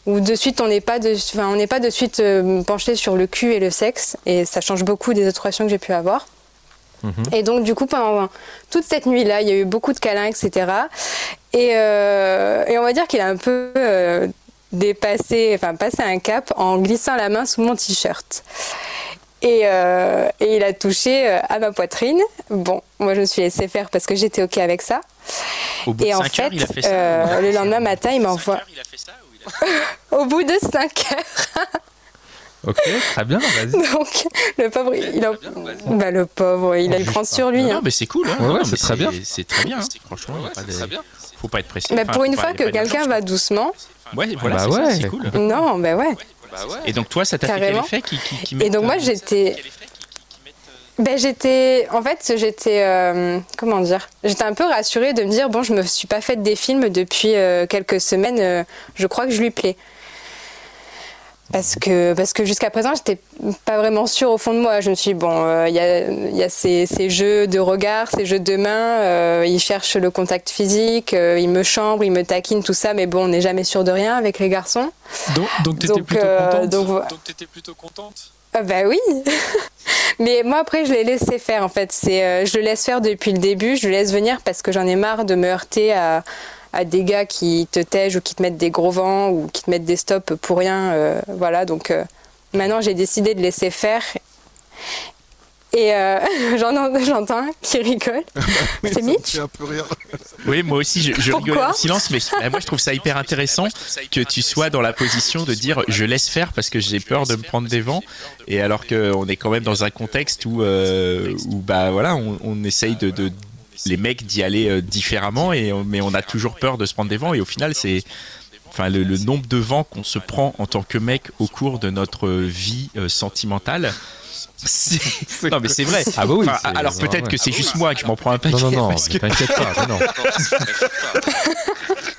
ou de suite on n'est pas on n'est pas de suite penché sur le cul et le sexe, et ça change beaucoup des autres relations que j'ai pu avoir. Et donc du coup pendant toute cette nuit-là, il y a eu beaucoup de câlins, etc. Et, euh, et on va dire qu'il a un peu euh, dépassé, enfin passé un cap en glissant la main sous mon t-shirt. Et, euh, et il a touché à ma poitrine. Bon, moi je me suis laissé faire parce que j'étais ok avec ça. Au bout Et de en 5 fait, heures, il a fait ça. le lendemain matin, il m'envoie. Au bout de 5 heures. Ok, très bien, vas-y. Donc, le pauvre, il en... bah, le pauvre, il a le prendre sur lui. Non, hein. non, mais c'est cool. Hein. Ouais, ouais, c'est très bien. C'est très bien. hein. Franchement, il a pas de... faut pas être pressé. Mais Enfin, pour une fois pas- que a quelqu'un va doucement. Ouais, voilà, Bah c'est ça, ouais. c'est cool. Non, bah ouais. Et donc toi, ça t'a fait quel effet qui, qui, qui Et donc moi j'étais. Ben j'étais, en fait j'étais, euh, comment dire, j'étais un peu rassurée de me dire bon je me suis pas fait des films depuis euh, quelques semaines, euh, je crois que je lui plais. Parce que, parce que jusqu'à présent, j'étais pas vraiment sûre au fond de moi. Je me suis dit, bon, euh, il y y a ces, ces jeux de regard, ces jeux de main, euh, il cherche le contact physique, euh, il me chambre, il me taquine, tout ça, mais bon, on n'est jamais sûr de rien avec les garçons. Donc, donc t'étais Donc, plutôt euh, contente. donc, voilà. t'étais plutôt contente. Ah bah oui Mais moi après je l'ai laissé faire en fait. C'est, euh, je le laisse faire depuis le début, je le laisse venir parce que j'en ai marre de me heurter à, à des gars qui te tègent ou qui te mettent des gros vents ou qui te mettent des stops pour rien. euh, voilà, donc euh, maintenant j'ai décidé de laisser faire. Et euh, j'en- j'entends un qui rigole. C'est Mitch un peu rire. Oui, moi aussi, je, je rigole en silence, mais euh, moi je trouve ça hyper intéressant que tu sois dans la position de dire je laisse faire parce que j'ai peur de me prendre des vents, et alors qu'on est quand même dans un contexte où, euh, où bah voilà, on, on essaye de, de- les mecs d'y aller euh, différemment, et mais on a toujours peur de se prendre des vents, et au final c'est Enfin, le, le nombre de vents qu'on se prend en tant que mec au cours de notre vie euh, sentimentale. Non, mais c'est vrai. Ah bah oui, Enfin, c'est- alors peut-être que c'est juste moi que je m'en prends un paquet. Non, non, non, parce que- t'inquiète pas, non.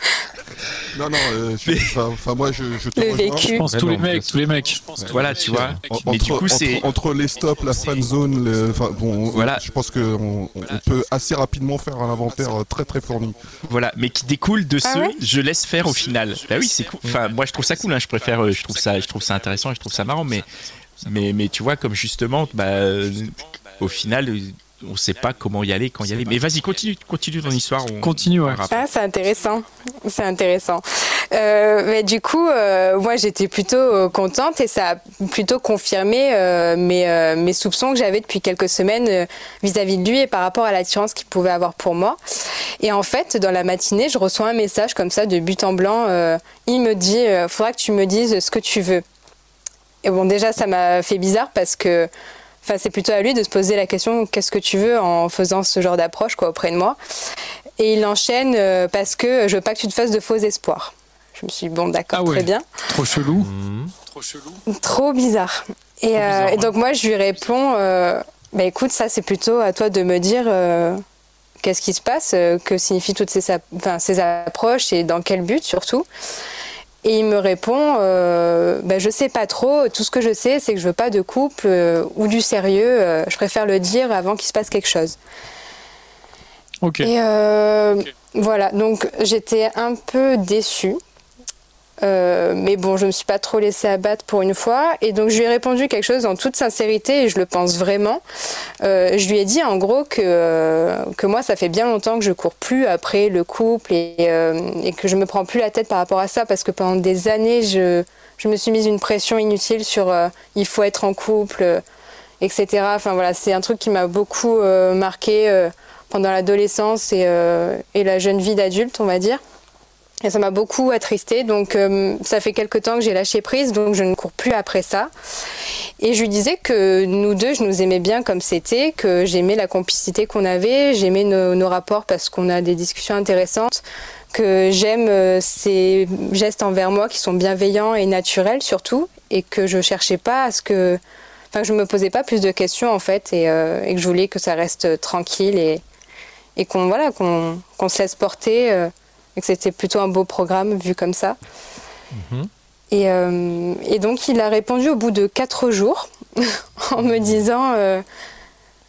Non, non, euh, je- enfin, moi, je, je te Le rejoins. vécu. Je pense tous non, les mecs, tous les mecs. Voilà, tu vois. Mais du entre, coup, c'est. entre, entre les stops, la friend zone, le- enfin bon, Voilà. je pense qu'on on on peut assez rapidement faire un inventaire très très fourni. Voilà, mais qui découle de Ah ce je laisse faire au final. Bah oui, c'est cool. Enfin, moi je trouve ça cool. hein. Je préfère, euh, je trouve ça, je trouve ça intéressant et je trouve ça marrant. Mais, mais, mais tu vois, comme justement, bah, euh, au final, euh, on sait pas comment y aller, quand y aller. Mais vas-y, continue, continue ton histoire. on- Continue, ouais. on verra après. Ah, c'est intéressant. C'est intéressant. Euh, mais du coup, euh, moi, j'étais plutôt euh, contente et ça a plutôt confirmé euh, mes, euh, mes soupçons que j'avais depuis quelques semaines euh, vis-à-vis de lui et par rapport à l'attirance qu'il pouvait avoir pour moi. Et en fait, dans la matinée, je reçois un message comme ça de but en blanc. euh, il me dit, euh, faudra que tu me dises ce que tu veux. Et bon, déjà, ça m'a fait bizarre parce que Enfin, c'est plutôt à lui de se poser la question qu'est-ce que tu veux en faisant ce genre d'approche quoi auprès de moi. Et il enchaîne euh, parce que je veux pas que tu te fasses de faux espoirs. Je me suis dit, bon d'accord Ah ouais. très bien, Trop chelou. Mhm. trop bizarre. Et, Trop euh, bizarre, et ouais. donc moi je lui réponds euh, bah écoute ça c'est plutôt à toi de me dire euh, qu'est-ce qui se passe, euh, que signifient toutes ces, ap- enfin, ces approches et dans quel but surtout. Et il me répond, euh, bah, je sais pas trop. Tout ce que je sais, c'est que je veux pas de couple euh, ou du sérieux. euh, je préfère le dire avant qu'il se passe quelque chose. Ok. Et euh, voilà, donc j'étais un peu déçue. Euh, mais bon, je me suis pas trop laissée abattre pour une fois. Et donc, je lui ai répondu quelque chose en toute sincérité, et je le pense vraiment. Euh, je lui ai dit en gros que, euh, que moi, ça fait bien longtemps que je cours plus après le couple et, que je me prends plus la tête par rapport à ça parce que pendant des années, je, je me suis mise une pression inutile sur il faut être en couple, etc. Enfin voilà, c'est un truc qui m'a beaucoup marqué pendant l'adolescence et la jeune vie d'adulte, on va dire. Et ça m'a beaucoup attristée. Donc, euh, ça fait quelque temps que j'ai lâché prise, donc je ne cours plus après ça. Et je lui disais que nous deux, je nous aimais bien comme c'était, que j'aimais la complicité qu'on avait, j'aimais nos, rapports parce qu'on a des discussions intéressantes, que j'aime euh, ces gestes envers moi qui sont bienveillants et naturels surtout, et que je cherchais pas à ce que. Enfin, que je me posais pas plus de questions en fait, et, euh, que je voulais que ça reste tranquille et, qu'on voilà, qu'on se laisse porter. Et que c'était plutôt un beau programme vu comme ça. Mhm. Et, euh, et donc il a répondu au bout de quatre jours en me disant euh,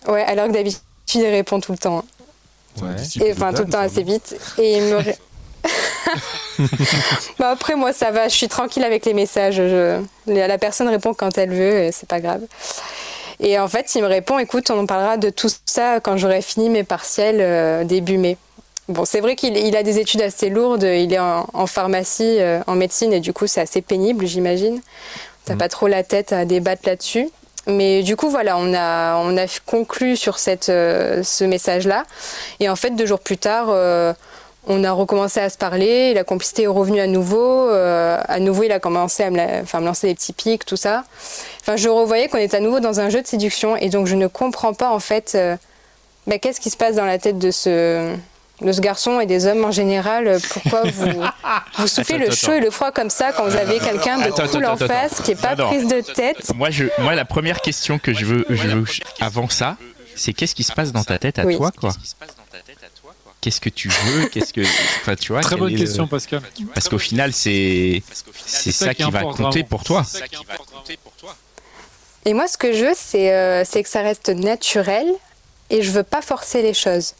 ouais alors que d'habitude il répond tout le temps hein. Ouais. et enfin tout le temps assez vite et il me bah après moi ça va je suis tranquille avec les messages je- la personne répond quand elle veut et c'est pas grave et en fait il me répond écoute on en parlera de tout ça quand j'aurai fini mes partiels euh, début mai Bon, c'est vrai qu'il il a des études assez lourdes, il est en, en pharmacie, euh, en médecine, et du coup, c'est assez pénible, j'imagine. T'as Mm. pas trop la tête à débattre là-dessus. Mais du coup, voilà, on a, on a conclu sur cette, euh, ce message-là. Et en fait, deux jours plus tard, euh, on a recommencé à se parler, la complicité est revenue à nouveau. euh, à nouveau, il a commencé à me, la- enfin, me lancer des petits pics, tout ça. Enfin, je revoyais qu'on était à nouveau dans un jeu de séduction. Et donc, je ne comprends pas, en fait, bah, qu'est-ce qui se passe dans la tête de ce, de ce garçon et des hommes en général. euh, Pourquoi vous, vous soufflez Attends, le chaud et le froid comme ça quand vous avez quelqu'un de Attends, cool attends, en attends, face, qui est pas prise de tête Moi, je, moi, la première question que je veux, je veux avant ça, c'est qu'est-ce qui se passe dans ta tête à Oui. toi, quoi Qu'est-ce que tu veux Qu'est-ce que, enfin, tu vois Très bonne le- question, Pascal. Parce qu'au final, c'est, c'est ça ça qui qui va compter vraiment. pour toi. Et moi, ce que je veux, c'est euh, c'est que ça reste naturel et je veux pas forcer les choses.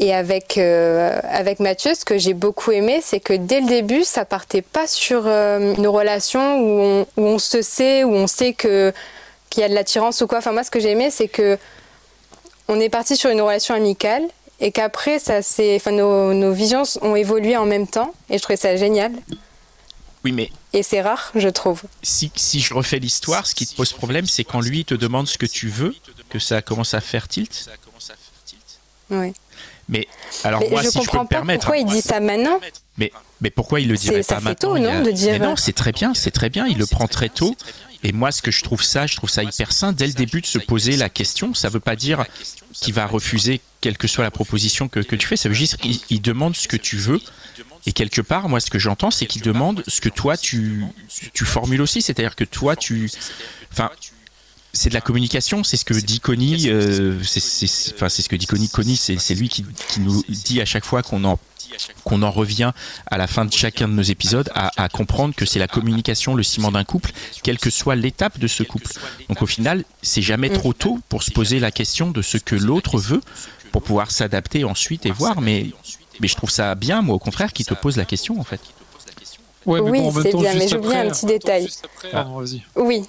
Et avec, euh, avec Mathieu, ce que j'ai beaucoup aimé, c'est que dès le début, ça partait pas sur euh, une relation où on, où on se sait, où on sait que qu'il y a de l'attirance ou quoi. Enfin, moi, ce que j'ai aimé, c'est que on est parti sur une relation amicale et qu'après, ça enfin, nos, nos visions ont évolué en même temps. Et je trouvais ça génial. Oui, mais Et c'est rare, je trouve. si, si je refais l'histoire, ce qui te pose problème, c'est quand lui te demande ce que tu veux, que ça commence à faire tilt. Ouais. Mais alors Mais moi, je si je peux comprends me pas permettre, pourquoi il dit ça maintenant. Mais, mais pourquoi il le dirait pas fait maintenant tôt, non, a- de dire- Mais non, c'est très bien, c'est très bien. Il le prend très tôt. Et moi, ce que je trouve ça, je trouve ça hyper sain dès le début de se poser la question. Ça veut pas dire qu'il va refuser quelle que soit la proposition que, que tu fais. Ça veut juste qu'il il demande ce que tu veux. Et quelque part, moi, ce que j'entends, c'est qu'il demande ce que toi tu tu formules aussi. C'est-à-dire que toi, tu, enfin, c'est de la communication, c'est ce que dit Connie, euh, c'est ce que dit Connie. Connie, c'est lui qui, qui, nous dit à chaque fois qu'on en qu'on en revient à la fin de chacun de nos épisodes à, à comprendre que c'est la communication le ciment d'un couple, quelle que soit l'étape de ce couple. Donc au final, c'est jamais trop tôt pour se poser la question de ce que l'autre veut pour pouvoir s'adapter ensuite et voir. Mais, mais je trouve ça bien, moi, au contraire, qui te pose la question en fait. Ouais, oui, c'est bien, mais j'oublie un petit détail. Ah. oui,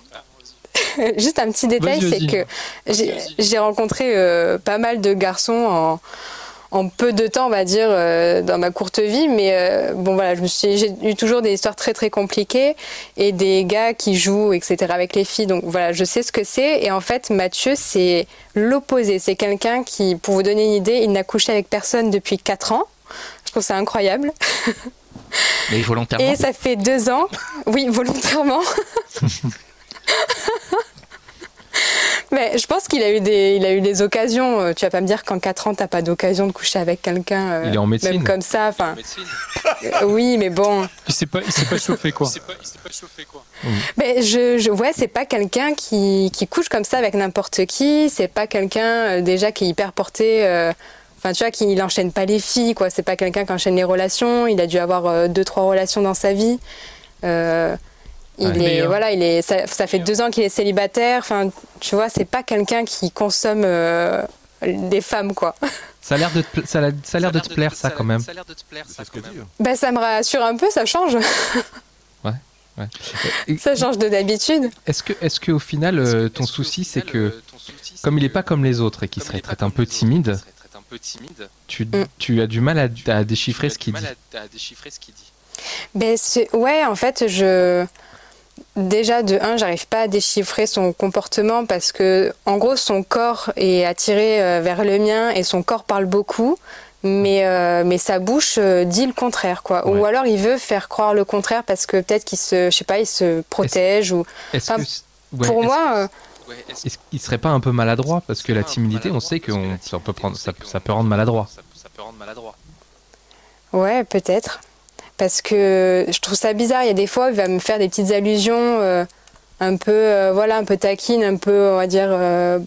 juste un petit détail, c'est que j'ai rencontré euh, pas mal de garçons en, en, peu de temps, on va dire, euh, dans ma courte vie. Mais euh, bon, voilà, j'ai eu toujours des histoires très très compliquées et des gars qui jouent, etc., avec les filles. Donc voilà, je sais ce que c'est. Et en fait, Mathieu, c'est l'opposé. C'est quelqu'un qui, pour vous donner une idée, il n'a couché avec personne depuis 4 ans. Je trouve ça incroyable. Mais volontairement. Et ça fait deux ans, oui, volontairement. Mais je pense qu'il a eu des, il a eu des occasions. Euh, tu vas pas me dire qu'en 4 ans, t'as pas d'occasion de coucher avec quelqu'un. Euh, il est en médecine. Même comme ça. Enfin. Euh, oui, mais bon. Il s'est pas, il s'est pas chauffé quoi. Mais je, je ouais, c'est pas quelqu'un qui, qui couche comme ça avec n'importe qui. C'est pas quelqu'un déjà qui est hyper porté. Enfin, tu vois, qu'il n'enchaîne pas les filles, quoi. C'est pas quelqu'un qui enchaîne les relations. Il a dû avoir deux, trois relations dans sa vie. Il est, voilà, il est, ça, fait deux ans qu'il est célibataire. Enfin, tu vois, c'est pas quelqu'un qui consomme euh, des femmes, quoi. Ça a l'air de, te, ça, a, l'air de te plaire, ça, quand même. Ça Ben, ça me rassure un peu, ça change. ouais. Ouais. Ça change de d'habitude. Est-ce que, est-ce que au final, euh, ton souci, c'est que, comme il n'est pas comme les autres et qu'il serait traite un peu timide, tu, mm. tu as du mal à, à déchiffrer ce qu'il dit. Ben, ouais, en fait, je Déjà, de un, j'arrive pas à déchiffrer son comportement parce que, en gros, son corps est attiré euh, vers le mien et son corps parle beaucoup, mais, euh, mais sa bouche euh, dit le contraire, quoi. Ou alors il veut faire croire le contraire parce que peut-être qu'il se, je sais pas, il se protège ou. pour moi. Est-ce qu'il serait pas un peu maladroit? Parce que la timidité, on sait que ça peut prendre, ça, ça peut rendre maladroit. Ouais, peut-être parce que je trouve ça bizarre. Il y a des fois, il va me faire des petites allusions euh, un peu, euh, voilà, un peu taquine, un peu, on va dire, euh,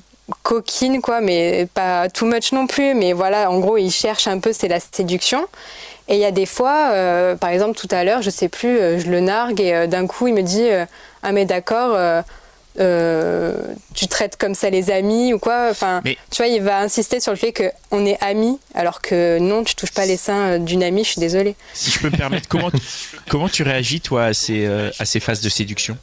coquine, quoi, mais pas too much non plus. Mais voilà, en gros, il cherche un peu, c'est la séduction. Et il y a des fois, par exemple, tout à l'heure, je sais plus, je le nargue et d'un coup, il me dit Ah, mais d'accord euh, tu traites comme ça les amis ou quoi. Enfin, tu vois, il va insister sur le fait qu'on est amis, alors que non, tu touches pas les seins d'une amie. Je suis désolée. Si je peux me permettre, comment tu, comment tu réagis toi à ces, euh, à ces phases de séduction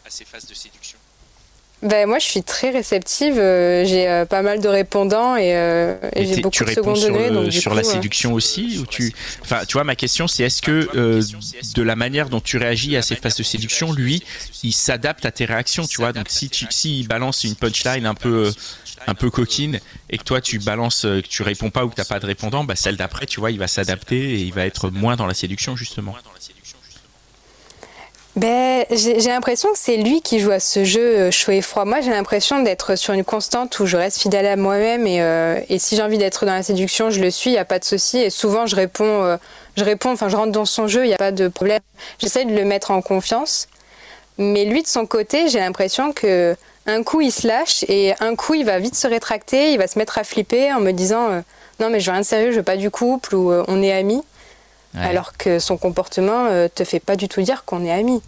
ben, moi, je suis très réceptive. Euh, j'ai euh, pas mal de répondants et, euh, j'ai beaucoup de second degré. Sur, donc, sur la séduction aussi ou tu... Enfin, tu vois, ma question, c'est est-ce que de la manière dont tu réagis à ces phases de séduction, lui, il s'adapte à tes réactions, tu vois? Donc, si tu si il balance une punchline un peu un peu coquine et que toi tu balances, que tu réponds pas ou que t'as pas de répondant, bah celle d'après, tu vois, il va s'adapter et il va être moins dans la séduction justement ben, j'ai l'impression que c'est lui qui joue à ce jeu euh, chaud et froid. Moi, j'ai l'impression d'être sur une constante où je reste fidèle à moi-même et, euh, si j'ai envie d'être dans la séduction, je le suis, il n'y a pas de souci. Et souvent, je réponds, euh, je réponds, enfin, je rentre dans son jeu, il n'y a pas de problème. J'essaie de le mettre en confiance. Mais lui, de son côté, j'ai l'impression que un coup, il se lâche et un coup, il va vite se rétracter, il va se mettre à flipper en me disant non, mais je veux rien de sérieux, je veux pas du couple ou on est amis. Alors que son comportement euh, te fait pas du tout dire qu'on est amis.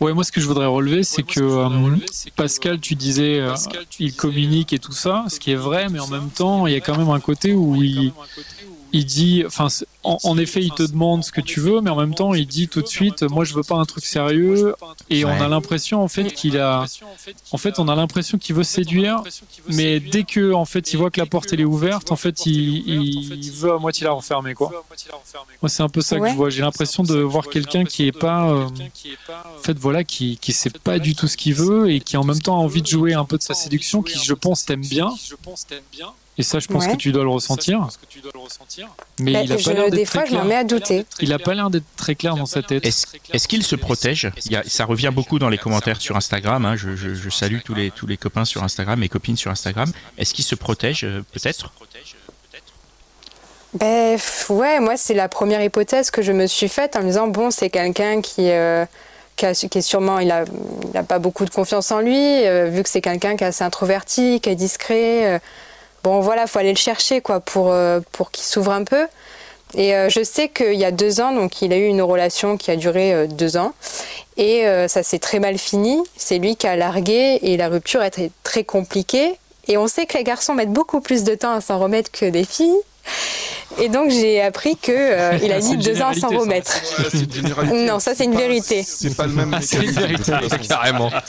Ouais, moi ce que je voudrais relever, c'est que, euh, Pascal, tu disais, euh, il communique et tout ça, ce qui est vrai, mais en même temps, il y a quand même un côté où il, il dit, enfin, en, effet, il te demande ce que tu veux, mais en même temps, il dit tout de suite, moi, je veux pas un truc sérieux. Et on a l'impression, en fait, qu'il a, en fait, on a l'impression qu'il veut séduire, mais dès que, en fait, il voit que la porte elle est ouverte, en fait, il, veut à moitié la refermer, quoi. Moi, c'est un peu ça que je vois. J'ai l'impression de voir quelqu'un qui est pas, euh, en fait, voilà, qui, qui sait pas du tout ce qu'il veut et qui en même temps a envie de jouer un peu de sa séduction, qui, je pense, t'aime bien. Et ça, je pense que tu dois le ressentir. Mais bah, il a pas l'air Des fois, je m'en mets à douter. Il a pas l'air d'être très clair dans sa tête. Est-ce qu'il se protège il y a, Ça revient beaucoup dans les commentaires sur Instagram. Hein. Je, je, salue tous les, tous les copains sur Instagram, mes copines sur Instagram. Est-ce qu'il se protège, euh, peut-être ben, ouais, moi, c'est la première hypothèse que je me suis faite en me disant bon, c'est quelqu'un qui. Euh, qui, a- qui est sûrement, il a, il a pas beaucoup de confiance en lui, euh, vu que c'est quelqu'un qui est assez introverti, qui est discret. euh, bon, voilà, faut aller le chercher, quoi, pour, euh, pour qu'il s'ouvre un peu. Et euh, je sais qu'il y a deux ans, donc il a eu une relation qui a duré euh, deux ans, et ça s'est très mal fini. C'est lui qui a largué, et la rupture a été très compliquée. Et on sait que les garçons mettent beaucoup plus de temps à s'en remettre que des filles. Et donc j'ai appris que euh, il a mis une deux ans à s'en généralité, ça. remettre. Ouais. Non, ça c'est une vérité. C'est pas le même Ah, c'est une vérité. Carrément.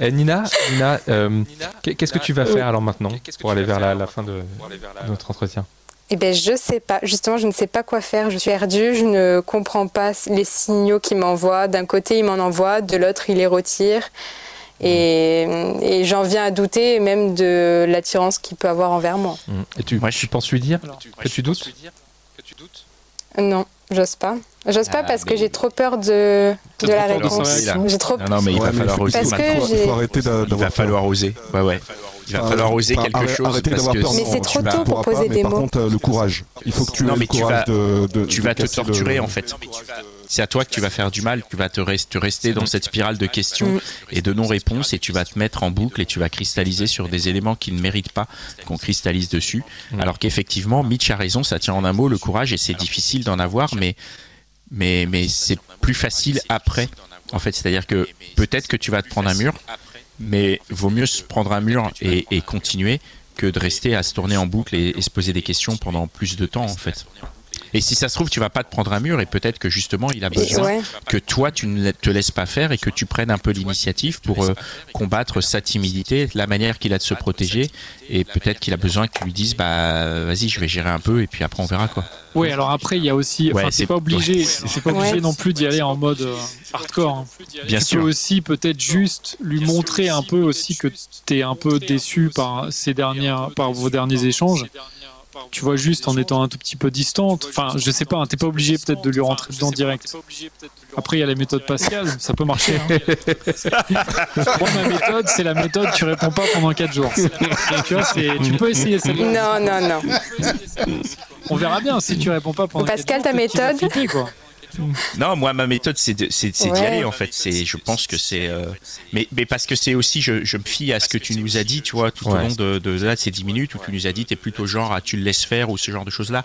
Eh, Nina, Nina euh, qu'est- qu'est-ce que tu vas faire alors maintenant pour aller vers la, la fin de, de notre entretien Eh bien, je sais pas. Justement, je ne sais pas quoi faire. Je suis perdue. Je ne comprends pas les signaux qu'il m'envoie. D'un côté, il m'en envoie, de l'autre, il les retire. Et, et j'en viens à douter même de l'attirance qu'il peut avoir envers moi. Et tu, Moi, je- tu penses lui dire Alors, que tu doutes Non, j'ose pas. J'ose pas Ah, parce que j'ai trop peur de, de la trop peur de sa réponse. J'ai trop Non, non, mais il Ouais, va falloir oser. Parce il que il faut arrêter d'a- Il va falloir oser. Ouais, ouais. Il va falloir oser enfin, quelque chose parce que peur. Mais c'est tu trop tôt tu pour poser pas, des mais par mots. contre, euh, le courage. Il faut que tu Non, aies mais le tu courage vas- de, de- tu vas te torturer en fait. C'est à toi que tu vas faire du mal. Tu vas te, res- te rester dans cette spirale de questions et de non-réponses et tu vas te mettre en boucle et tu vas cristalliser sur des éléments qui ne méritent pas qu'on cristallise dessus. Mm. Alors qu'effectivement, Mitch a raison, ça tient en un mot, le courage et c'est difficile d'en avoir, mais mais mais c'est plus facile après. En fait, c'est-à-dire que peut-être que tu vas te prendre un mur, mais vaut mieux se prendre un mur et, et continuer que de rester à se tourner en boucle et, et se poser des questions pendant plus de temps en fait. Et si ça se trouve, tu vas pas te prendre un mur et peut-être que justement il a besoin ouais. que toi tu ne te laisses pas faire et que tu prennes un peu l'initiative pour euh, combattre sa timidité, la manière qu'il a de se protéger et peut-être qu'il a besoin que tu lui dises bah vas-y je vais gérer un peu et puis après on verra quoi. Oui, alors après, il y a aussi. Ouais, Enfin, c'est- pas obligé, t'es pas obligé Ouais. non plus d'y aller en mode euh, hardcore. hein. Bien tu sûr. peux aussi peut-être juste lui montrer un peu aussi que t'es un peu déçu par ces dernières, par vos derniers échanges. Tu vois, juste en étant un tout petit peu distante. Enfin, je sais pas, hein, t'es pas obligé peut-être de lui rentrer dedans direct. Après, il y a la méthode Pascal, ça peut marcher. hein. Moi, ma méthode, c'est la méthode tu réponds pas pendant 4 jours. Tu vois, c'est- tu peux essayer celle-là. Non, non, non. On verra bien si tu réponds pas pendant Pascal, quatre jours, ta méthode. Non, moi ma méthode c'est de- c'est c'est d'y Ouais. aller en fait. C'est je pense que c'est euh, mais mais parce que c'est aussi je, je me fie à ce que tu nous as dit, tu vois, tout au Ouais. long de, de là de ces 10 minutes où tu nous as dit t'es plutôt genre à tu le laisses faire ou ce genre de choses là.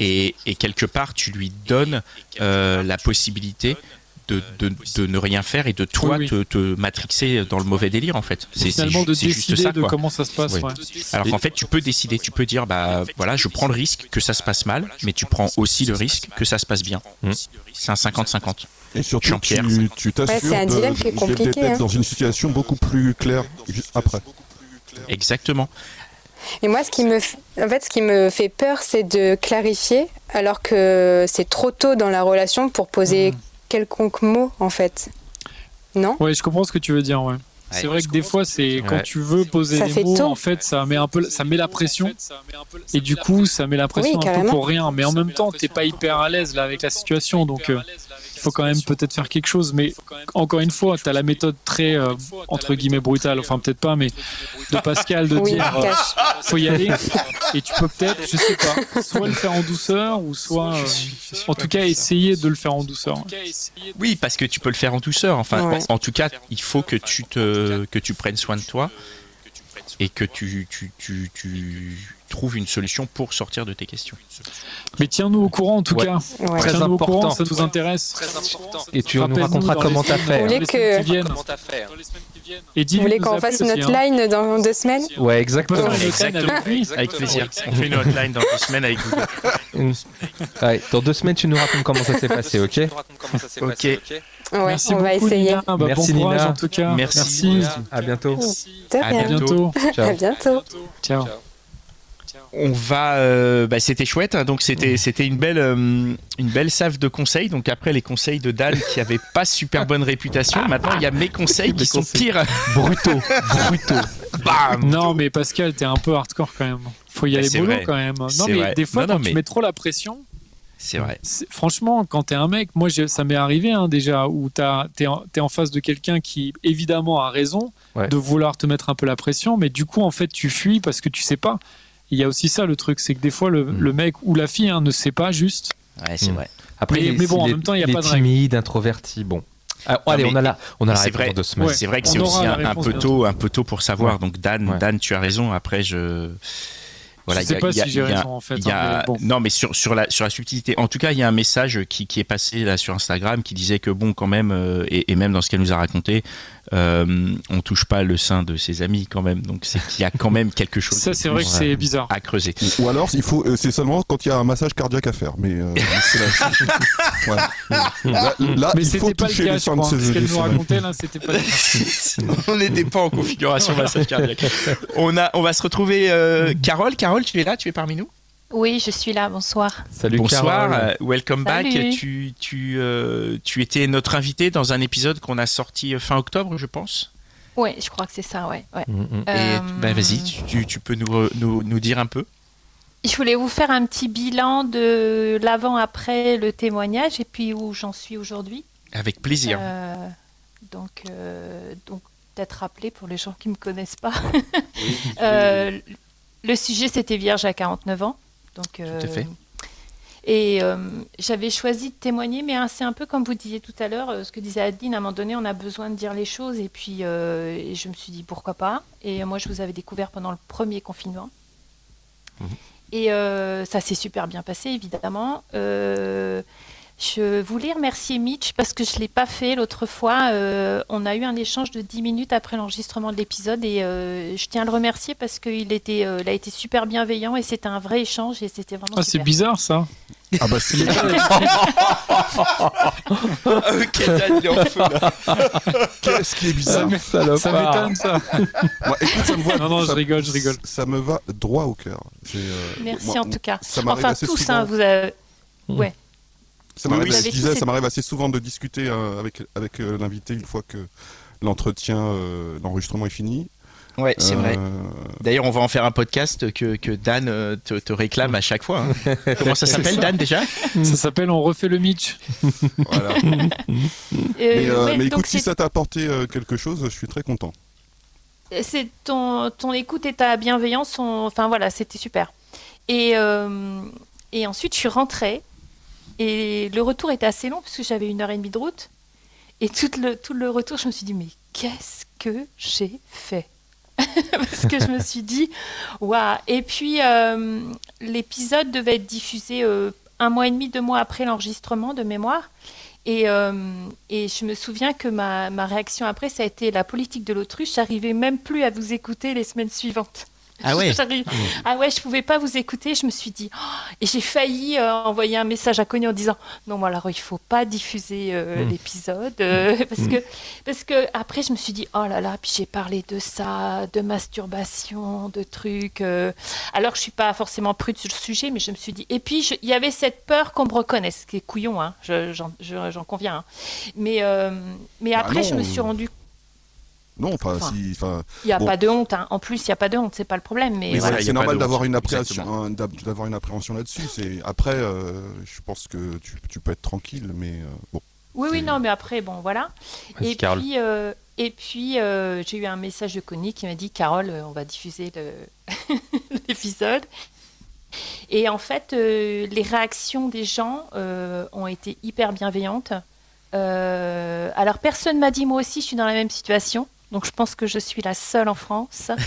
Et, et quelque part tu lui donnes euh, la possibilité de, de, de ne rien faire et de toi Oui, Te, te matrixer dans le mauvais délire en fait. C'est Finalement, de juste décider ça de quoi. comment ça se passe. Oui. ouais. Alors qu'en fait, tu peux décider, tu peux dire, bah voilà, je prends le risque que ça se passe mal, mais tu prends aussi le risque que ça se passe bien. C'est un 50-50. Et surtout, tu t'assures Ouais, d'être hein. dans une situation beaucoup plus claire juste après. Exactement. Et moi, ce qui me, en fait, ce qui me fait peur, c'est de clarifier, alors que c'est trop tôt dans la relation pour poser Mhm. Quelconque mot, en fait. Non Ouais, je comprends ce que tu veux dire. Ouais. C'est vrai que des fois, c'est quand Ouais. tu veux poser Ça fait mots, tôt. en fait, ça met un peu, ça met la pression. Et du coup, ça met la pression Oui, un peu pour rien. Mais en même temps, t'es pas hyper à l'aise là avec la situation, donc euh, faut quand même peut-être faire quelque chose. Mais encore une fois, t'as la méthode très euh, entre guillemets brutale, enfin peut-être pas, mais de Pascal de Oui, dire euh, faut y aller. Et tu peux peut-être, je sais pas, soit le faire en douceur ou soit, euh, en tout cas, essayer de le faire en douceur. Oui, parce que tu peux le faire en douceur. Enfin, Ouais. en tout cas, il faut que tu te que tu prennes soin de toi et que tu, tu, tu, tu trouves une solution pour sortir de tes questions. Mais tiens-nous au courant en tout Ouais. cas. Ouais. Très Tiens-nous au courant, important. ça nous intéresse. Et tu nous raconteras comment t'as fait. Vous voulez que-. Et Vous voulez qu'on fasse une hein. hotline dans deux semaines? Ouais, exactement. avec plaisir. On fait une hotline dans deux semaines avec vous. Ouais, dans deux semaines, tu nous racontes comment ça s'est passé, ok Ok? Ouais, Merci on va essayer. Nina. Bah, Merci, bon courage Nina. en tout cas. Merci. À bientôt. De À rien. À bientôt. À Ciao. bientôt. Ciao. On va, euh, bah, c'était chouette. hein. Donc c'était c'était une belle euh, une belle salve de conseils. Donc après les conseils de Dan qui avaient pas super bonne réputation, maintenant il y a mes conseils qui Mes sont conseils. pires. Brutaux, brutaux. Bam. Non, mais Pascal, t'es un peu hardcore quand même. Faut y Bah, aller vrai. quand même. Non, mais vrai. des fois, Non, non, quand mais- tu mets trop la pression, C'est vrai. franchement, quand t'es un mec, moi, ça m'est arrivé hein, déjà, où t'es en, face de quelqu'un qui, évidemment, a raison Ouais. de vouloir te mettre un peu la pression, mais du coup, en fait, tu fuis parce que tu sais pas. Il y a aussi ça, le truc, c'est que des fois, le, Mm. le mec ou la fille hein, ne sait pas juste. Ouais, c'est Mm. vrai. Après, Mais- les, mais bon, en les- même temps, il y a pas de règle. timides, introvertis, bon. Ah, Non, allez, mais- on a la, on a la c'est réponse vrai. de semaine. Ouais. C'est vrai que c'est aussi un, peu tôt, un peu tôt pour savoir. Ouais. Donc Dan, Ouais. Dan, tu as raison. Après, je voilà, je il y sais a- pas il y a- si j'ai il y a- raison en fait. hein, a- mais bon. Non, mais sur, sur, la, sur la subtilité. En tout cas, il y a un message qui, qui est passé là sur Instagram qui disait que, bon, quand même, euh, et, et même dans ce qu'elle nous a raconté, euh, on touche pas le sein de ses amis quand même. Donc, c'est qu'il y a quand même quelque chose Ça, c'est vrai que c'est bizarre. à creuser. Ou alors, il faut, euh, c'est seulement quand il y a un massage cardiaque à faire. Mais euh, c'est là, ouais. là, là, Mais il faut pas le toucher cas, les je seins de crois. ses Ce qu'elle nous ses amis. racontait là, c'était pas. on n'était pas en configuration massage cardiaque. On, a, on va se retrouver. euh, Carole, Carole, tu es là Tu es parmi nous? Oui, je suis là, bonsoir. Salut Bonsoir, Carole. euh, welcome back. Salut. Tu, tu, euh, tu étais notre invité dans un épisode qu'on a sorti fin octobre, je pense. Oui, je crois que c'est ça, ouais. ouais. Mm, mm. Et Euh, bah, vas-y, tu, tu- peux nous, nous, nous dire un peu Je voulais vous faire un petit bilan de l'avant-après le témoignage et puis où j'en suis aujourd'hui. Avec plaisir. Euh, donc, euh, donc peut-être rappeler pour les gens qui ne me connaissent pas. Euh, le sujet, c'était Vierge à 49 ans. Donc, à fait. Et euh, j'avais choisi de témoigner, mais hein, c'est un peu comme vous disiez tout à l'heure, euh, ce que disait Adeline, à un moment donné, on a besoin de dire les choses. Et puis, euh, et je me suis dit, pourquoi pas? Et moi, je vous avais découvert pendant le premier confinement. Et euh, ça s'est super bien passé, évidemment. Euh, je voulais remercier Mitch parce que je ne l'ai pas fait l'autre fois. Euh, on a eu un échange de 10 minutes après l'enregistrement de l'épisode et euh, je tiens à le remercier parce qu'il était, euh, il a été super bienveillant et c'était un vrai échange et c'était vraiment Ah, c'est bizarre ça. Ah bah c'est ok, en feu, là. Qu'est-ce qui est bizarre ça m'étonne ça. Moi, écoute, ça me va, Non, non, je rigole, je rigole. Ça me va droit au cœur. Euh, Merci moi, en tout cas. Ça Enfin, tous, hein, vous avez... Mm. Ouais. Ça m'arrive, Oui, disais, ça m'arrive assez souvent de discuter euh, avec, avec euh, l'invité une fois que l'entretien, euh, l'enregistrement est fini. Ouais, c'est Euh, vrai. D'ailleurs, on va en faire un podcast que, que Dan te, te réclame à chaque fois. hein. Comment ça s'appelle, Dan, déjà Ça s'appelle On refait le Mitch. Voilà. Euh, Mais, euh, ouais, mais donc écoute, si ça t'a apporté euh, quelque chose, je suis très content. c'est ton, ton écoute et ta bienveillance sont, enfin voilà, c'était super. Et, euh, et ensuite, je suis rentrée et le retour était assez long parce que j'avais une heure et demie de route. Et tout le, tout le retour, je me suis dit, mais qu'est-ce que j'ai fait Parce que je me suis dit, waouh. Et puis, euh, l'épisode devait être diffusé euh, un mois et demi, deux mois après l'enregistrement de mémoire. Et, euh, et je me souviens que ma, ma réaction après, ça a été la politique de l'autruche. J'arrivais même plus à vous écouter les semaines suivantes. Ah ouais J'arrive- Ah ouais, je pouvais pas vous écouter. Je me suis dit, oh, et j'ai failli euh, envoyer un message à Connie en disant, non, alors il faut pas diffuser euh, Mm. l'épisode euh, parce que parce que après je me suis dit, oh là là, puis j'ai parlé de ça, de masturbation, de trucs. Alors je suis pas forcément prude sur le sujet, mais je me suis dit, et puis il y avait cette peur qu'on me reconnaisse, qui est couillon, hein, je- j'en je- j'en conviens. hein. Mais mais Bah après je me suis rendu, Non, enfin, Enfin, si, enfin, il y a bon. pas de honte. hein. En plus, il y a pas de honte, c'est pas le problème. Mais voilà. c'est normal de d'avoir une appréhension, Exactement. un- d'ab- d'avoir une appréhension là-dessus. C'est après, euh, je pense que tu, tu peux être tranquille, mais euh, bon. Oui, oui, non, mais après, bon, voilà. Et puis, euh, et puis euh, j'ai eu un message de Connie qui m'a dit Carole, on va diffuser le- l'épisode. Et en fait, euh, les réactions des gens euh, ont été hyper bienveillantes. Euh, alors, personne m'a dit, moi aussi, je suis dans la même situation. Donc, je pense que je suis la seule en France.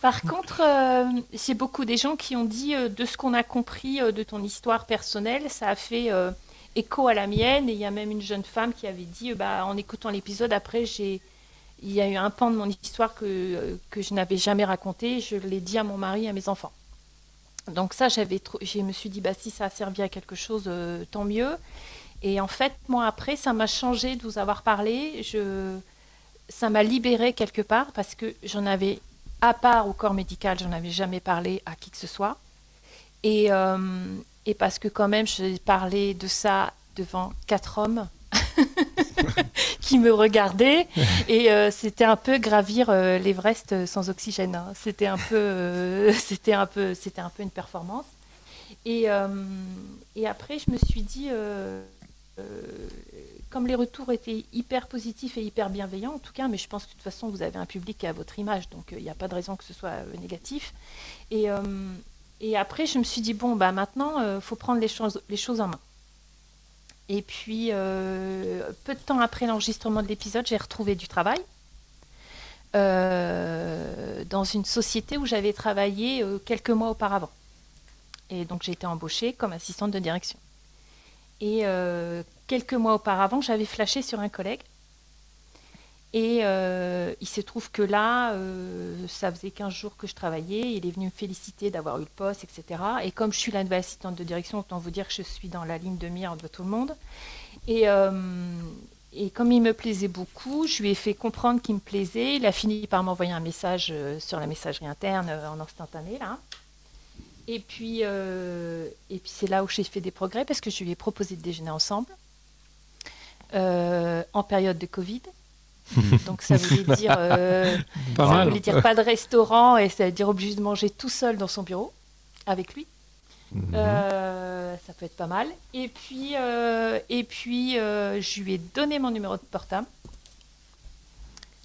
Par contre, euh, j'ai beaucoup des gens qui ont dit, euh, de ce qu'on a compris euh, de ton histoire personnelle, ça a fait euh, écho à la mienne. Et il y a même une jeune femme qui avait dit, bah, en écoutant l'épisode, après, j'ai, il y a eu un pan de mon histoire que, que je n'avais jamais raconté. Je l'ai dit à mon mari et à mes enfants. Donc ça, j'avais, trou- je me suis dit, bah, si ça a servi à quelque chose, tant mieux. Et en fait, moi, après, ça m'a changé de vous avoir parlé. Je, ça m'a libérée quelque part parce que j'en avais, à part au corps médical, j'en avais jamais parlé à qui que ce soit. Et, euh, et parce que quand même, j'ai parlé de ça devant quatre hommes qui me regardaient. Et euh, c'était un peu gravir euh, l'Everest sans oxygène. hein. C'était un peu, euh, un un peu une performance. Et, et après, je me suis dit, comme les retours étaient hyper positifs et hyper bienveillants, en tout cas, mais je pense que de toute façon, vous avez un public à votre image, donc euh, il n'y a pas de raison que ce soit euh, négatif. Et, euh, Et après, je me suis dit, bon, bah maintenant, il faut prendre les choses, les choses en main. Et puis, peu de temps après l'enregistrement de l'épisode, j'ai retrouvé du travail. dans une société où j'avais travaillé quelques mois auparavant. Et donc j'ai été embauchée comme assistante de direction. Et euh, quelques mois auparavant, j'avais flashé sur un collègue. Et euh, il se trouve que là, euh, ça faisait 15 jours que je travaillais. Il est venu me féliciter d'avoir eu le poste, etc. Et comme je suis la nouvelle assistante de direction, autant vous dire que je suis dans la ligne de mire de tout le monde. Et, et comme il me plaisait beaucoup, je lui ai fait comprendre qu'il me plaisait. Il a fini par m'envoyer un message sur la messagerie interne en instantané, là. Et puis, euh, et puis c'est là où j'ai fait des progrès parce que je lui ai proposé de déjeuner ensemble euh, en période de Covid. Donc ça voulait dire, euh, pas voulait dire pas de restaurant et ça veut dire obligé de manger tout seul dans son bureau avec lui. Mhm. ça peut être pas mal. Et puis, et puis je lui ai donné mon numéro de portable.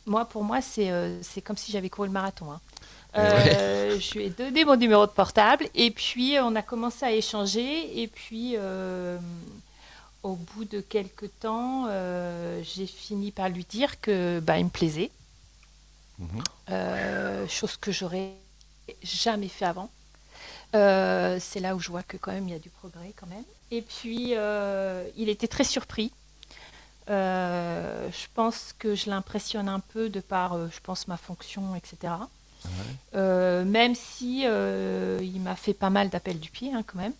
Moi, pour moi, c'est comme si j'avais couru le marathon. Hein. Euh, je lui ai donné mon numéro de portable et puis on a commencé à échanger et puis euh, au bout de quelques temps, euh, j'ai fini par lui dire que bah, il me plaisait, mhm. chose que j'aurais jamais fait avant. c'est là où je vois que quand même il y a du progrès quand même. Et puis il était très surpris. je pense que je l'impressionne un peu de par, je pense, ma fonction, etc. Euh, même si euh, il m'a fait pas mal d'appels du pied hein, quand même.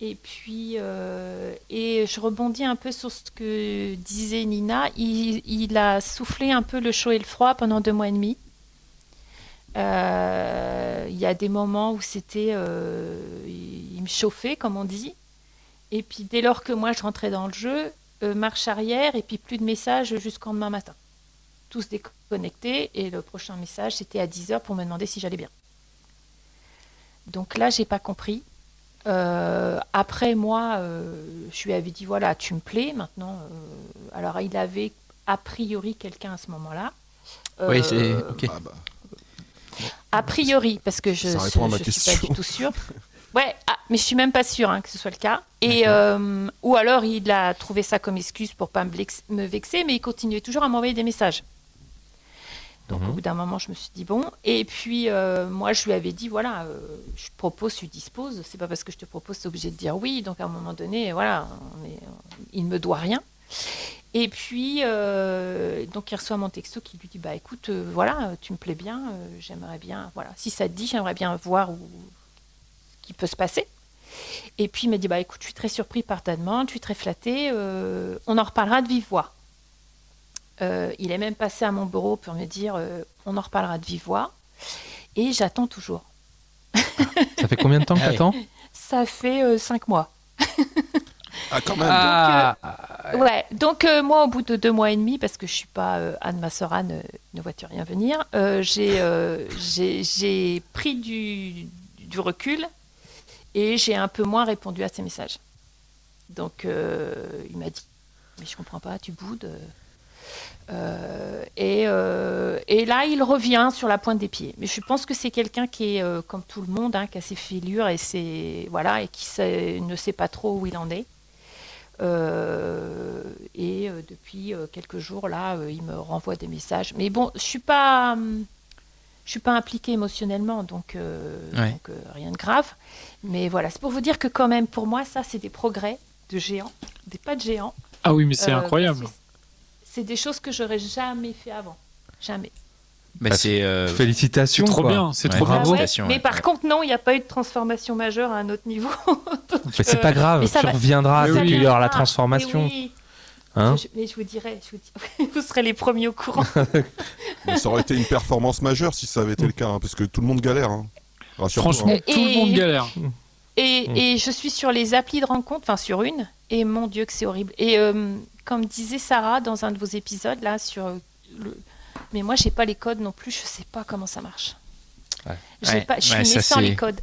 Et puis, euh, et je rebondis un peu sur ce que disait Nina. Il, a soufflé un peu le chaud et le froid pendant deux mois et demi. Il y a des moments où c'était, il me chauffait, comme on dit. Et puis dès lors que moi je rentrais dans le jeu, marche arrière et puis plus de messages jusqu'en demain matin. Tous des connecté et le prochain message c'était à 10h pour me demander si j'allais bien. Donc là, j'ai pas compris. Euh, après moi, euh, je lui avais dit voilà, tu me plais maintenant. Euh, alors il avait a priori quelqu'un à ce moment-là. oui, c'est ok. Ah bah. A priori, parce que je ne suis pas du tout sûre. Ouais, ah, mais je suis même pas sûre hein, que ce soit le cas. Et ou alors il a trouvé ça comme excuse pour pas me vexer, mais il continuait toujours à m'envoyer des messages. Donc au mhm. bout d'un moment, je me suis dit bon. Et puis euh, moi, je lui avais dit voilà, euh, je propose, tu disposes. C'est pas parce que je te propose, c'est obligé de dire oui. Donc à un moment donné, voilà, il ne me doit rien. Et puis euh, donc il reçoit mon texto qui lui dit bah écoute, voilà, tu me plais bien, j'aimerais bien, voilà, si ça te dit, j'aimerais bien voir où, ce qui peut se passer. Et puis il m'a dit bah écoute, je suis très surpris par ta demande, je suis très flatté, on en reparlera de vive voix. Euh, il est même passé à mon bureau pour me dire euh, on en reparlera de vive voix. Et j'attends toujours. ça fait combien de temps que ah tu attends Ça fait euh, cinq mois. ah, quand même donc, Ouais, donc moi, au bout de deux mois et demi, parce que je suis pas Anne, ma sœur Anne, ne vois-tu rien venir, j'ai pris du, du, recul et j'ai un peu moins répondu à ses messages. Donc il m'a dit Mais je comprends pas, tu boudes euh, euh, et, là, il revient sur la pointe des pieds. Mais je pense que c'est quelqu'un qui est euh, comme tout le monde, hein, qui a ses fêlures et, ses, voilà, et qui ne sait pas trop où il en est. et depuis quelques jours, là, il me renvoie des messages. Mais bon, je suis pas, je suis pas impliquée émotionnellement, donc, donc rien de grave. Mais voilà, c'est pour vous dire que quand même, pour moi, ça, c'est des progrès de géants, des pas de géants. Ah oui, mais c'est incroyable c'est des choses que j'aurais jamais fait avant. Jamais. Mais bah, c'est euh, félicitations. trop bien, c'est trop bravo. mais par contre non, il n'y a pas eu de transformation majeure à un autre niveau. mais c'est pas grave, tu reviendras quand il y aura la transformation. Hein mais, je, vous dirai, je vous, vous, serez les premiers au courant. mais ça aurait été une performance majeure si ça avait été le cas, hein, parce que tout le monde galère. Hein. Franchement, tout le monde galère. Et, et, je suis sur les applis de rencontre, enfin sur une, et mon Dieu que c'est horrible. Et euh, comme disait Sarah dans un de vos épisodes, là, sur le... Mais moi, j'ai pas les codes non plus, je sais pas comment ça marche. Ouais. Pas, je suis naissant les codes.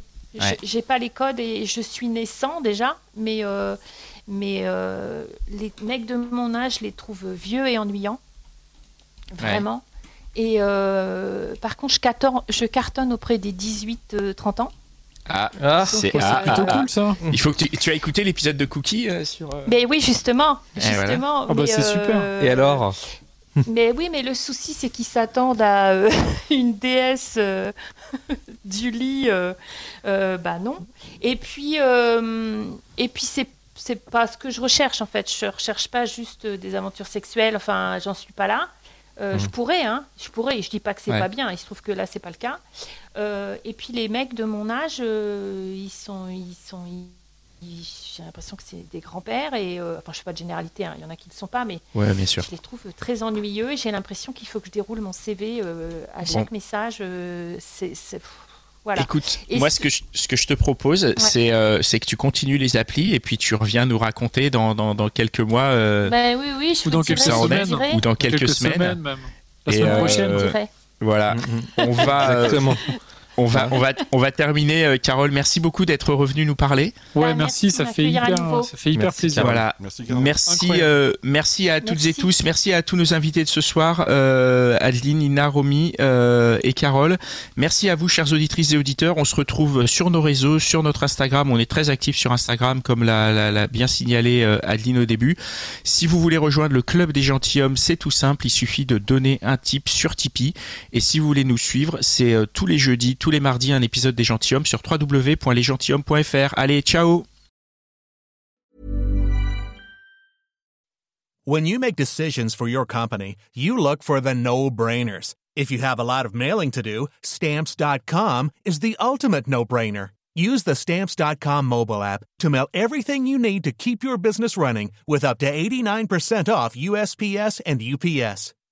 J'ai pas les codes et je suis naissant déjà, mais, euh, mais euh, les mecs de mon âge les trouvent vieux et ennuyants. Vraiment. Et euh, par contre, je cartonne, je cartonne auprès des 18-30 ans. Ah, Ah, c'est c'est ah, plutôt ah, cool ça. Il faut que tu, tu as écouté l'épisode de Cookie euh, sur. euh, Mais oui, justement. Eh, voilà. Justement. Ah bah, c'est super. euh, Et alors? Mais oui, mais le souci, c'est qu'ils s'attendent à euh, une déesse euh, du lit. euh, euh, bah non. Et puis, euh, et puis c'est c'est pas ce que je recherche en fait. Je recherche pas juste des aventures sexuelles. Enfin, j'en suis pas là. Euh, Je pourrais, hein. Je pourrais. Je dis pas que c'est Ouais. pas bien. Il se trouve que là, c'est pas le cas. Euh, et puis les mecs de mon âge, euh, ils sont, ils sont, j'ai l'impression que c'est des grands-pères et euh, enfin, je fais pas de généralité. hein. Il y en a qui ne le sont pas, mais Ouais, bien sûr. je les trouve très ennuyeux et j'ai l'impression qu'il faut que je déroule mon CV euh, à chaque message. euh, c'est, voilà. Écoute, Et moi, ce- que, je, ce que je te propose, c'est euh, c'est que tu continues les applis et puis tu reviens nous raconter dans, dans, dans quelques mois euh, Ben oui, oui, je Ou dans quelques semaines. ou dans quelques, semaines. même. La Et, semaine euh, prochaine. je Voilà. On va, euh, Exactement. On va, on va, on va terminer. euh, Carole, merci beaucoup d'être revenu nous parler. Ouais, Ah, merci, merci ça fait hyper, ça fait hyper Merci, plaisir. Carole. Voilà. Merci. Merci, euh, merci à toutes et tous. Merci à tous nos invités de ce soir, euh, Adeline, Ina, Romy euh, et Carole. Merci à vous, chères auditrices et auditeurs. On se retrouve sur nos réseaux, sur notre Instagram. On est très actifs sur Instagram, comme l'a, l'a- l'a bien signalé euh, Adeline au début. Si vous voulez rejoindre le club des gentilshommes, c'est tout simple. Il suffit de donner un tip sur Tipeee. Et si vous voulez nous suivre, c'est euh, tous les jeudis, tous les mardis, un épisode des gentilshommes sur www.lesgentilhommes.fr. Allez, ciao When you make decisions for your company, you look for the no-brainers. If you have a lot of mailing to do, stamps.com is the ultimate no-brainer. Use the stamps.com mobile app to mail everything you need to keep your business running with up to 89% off USPS and UPS.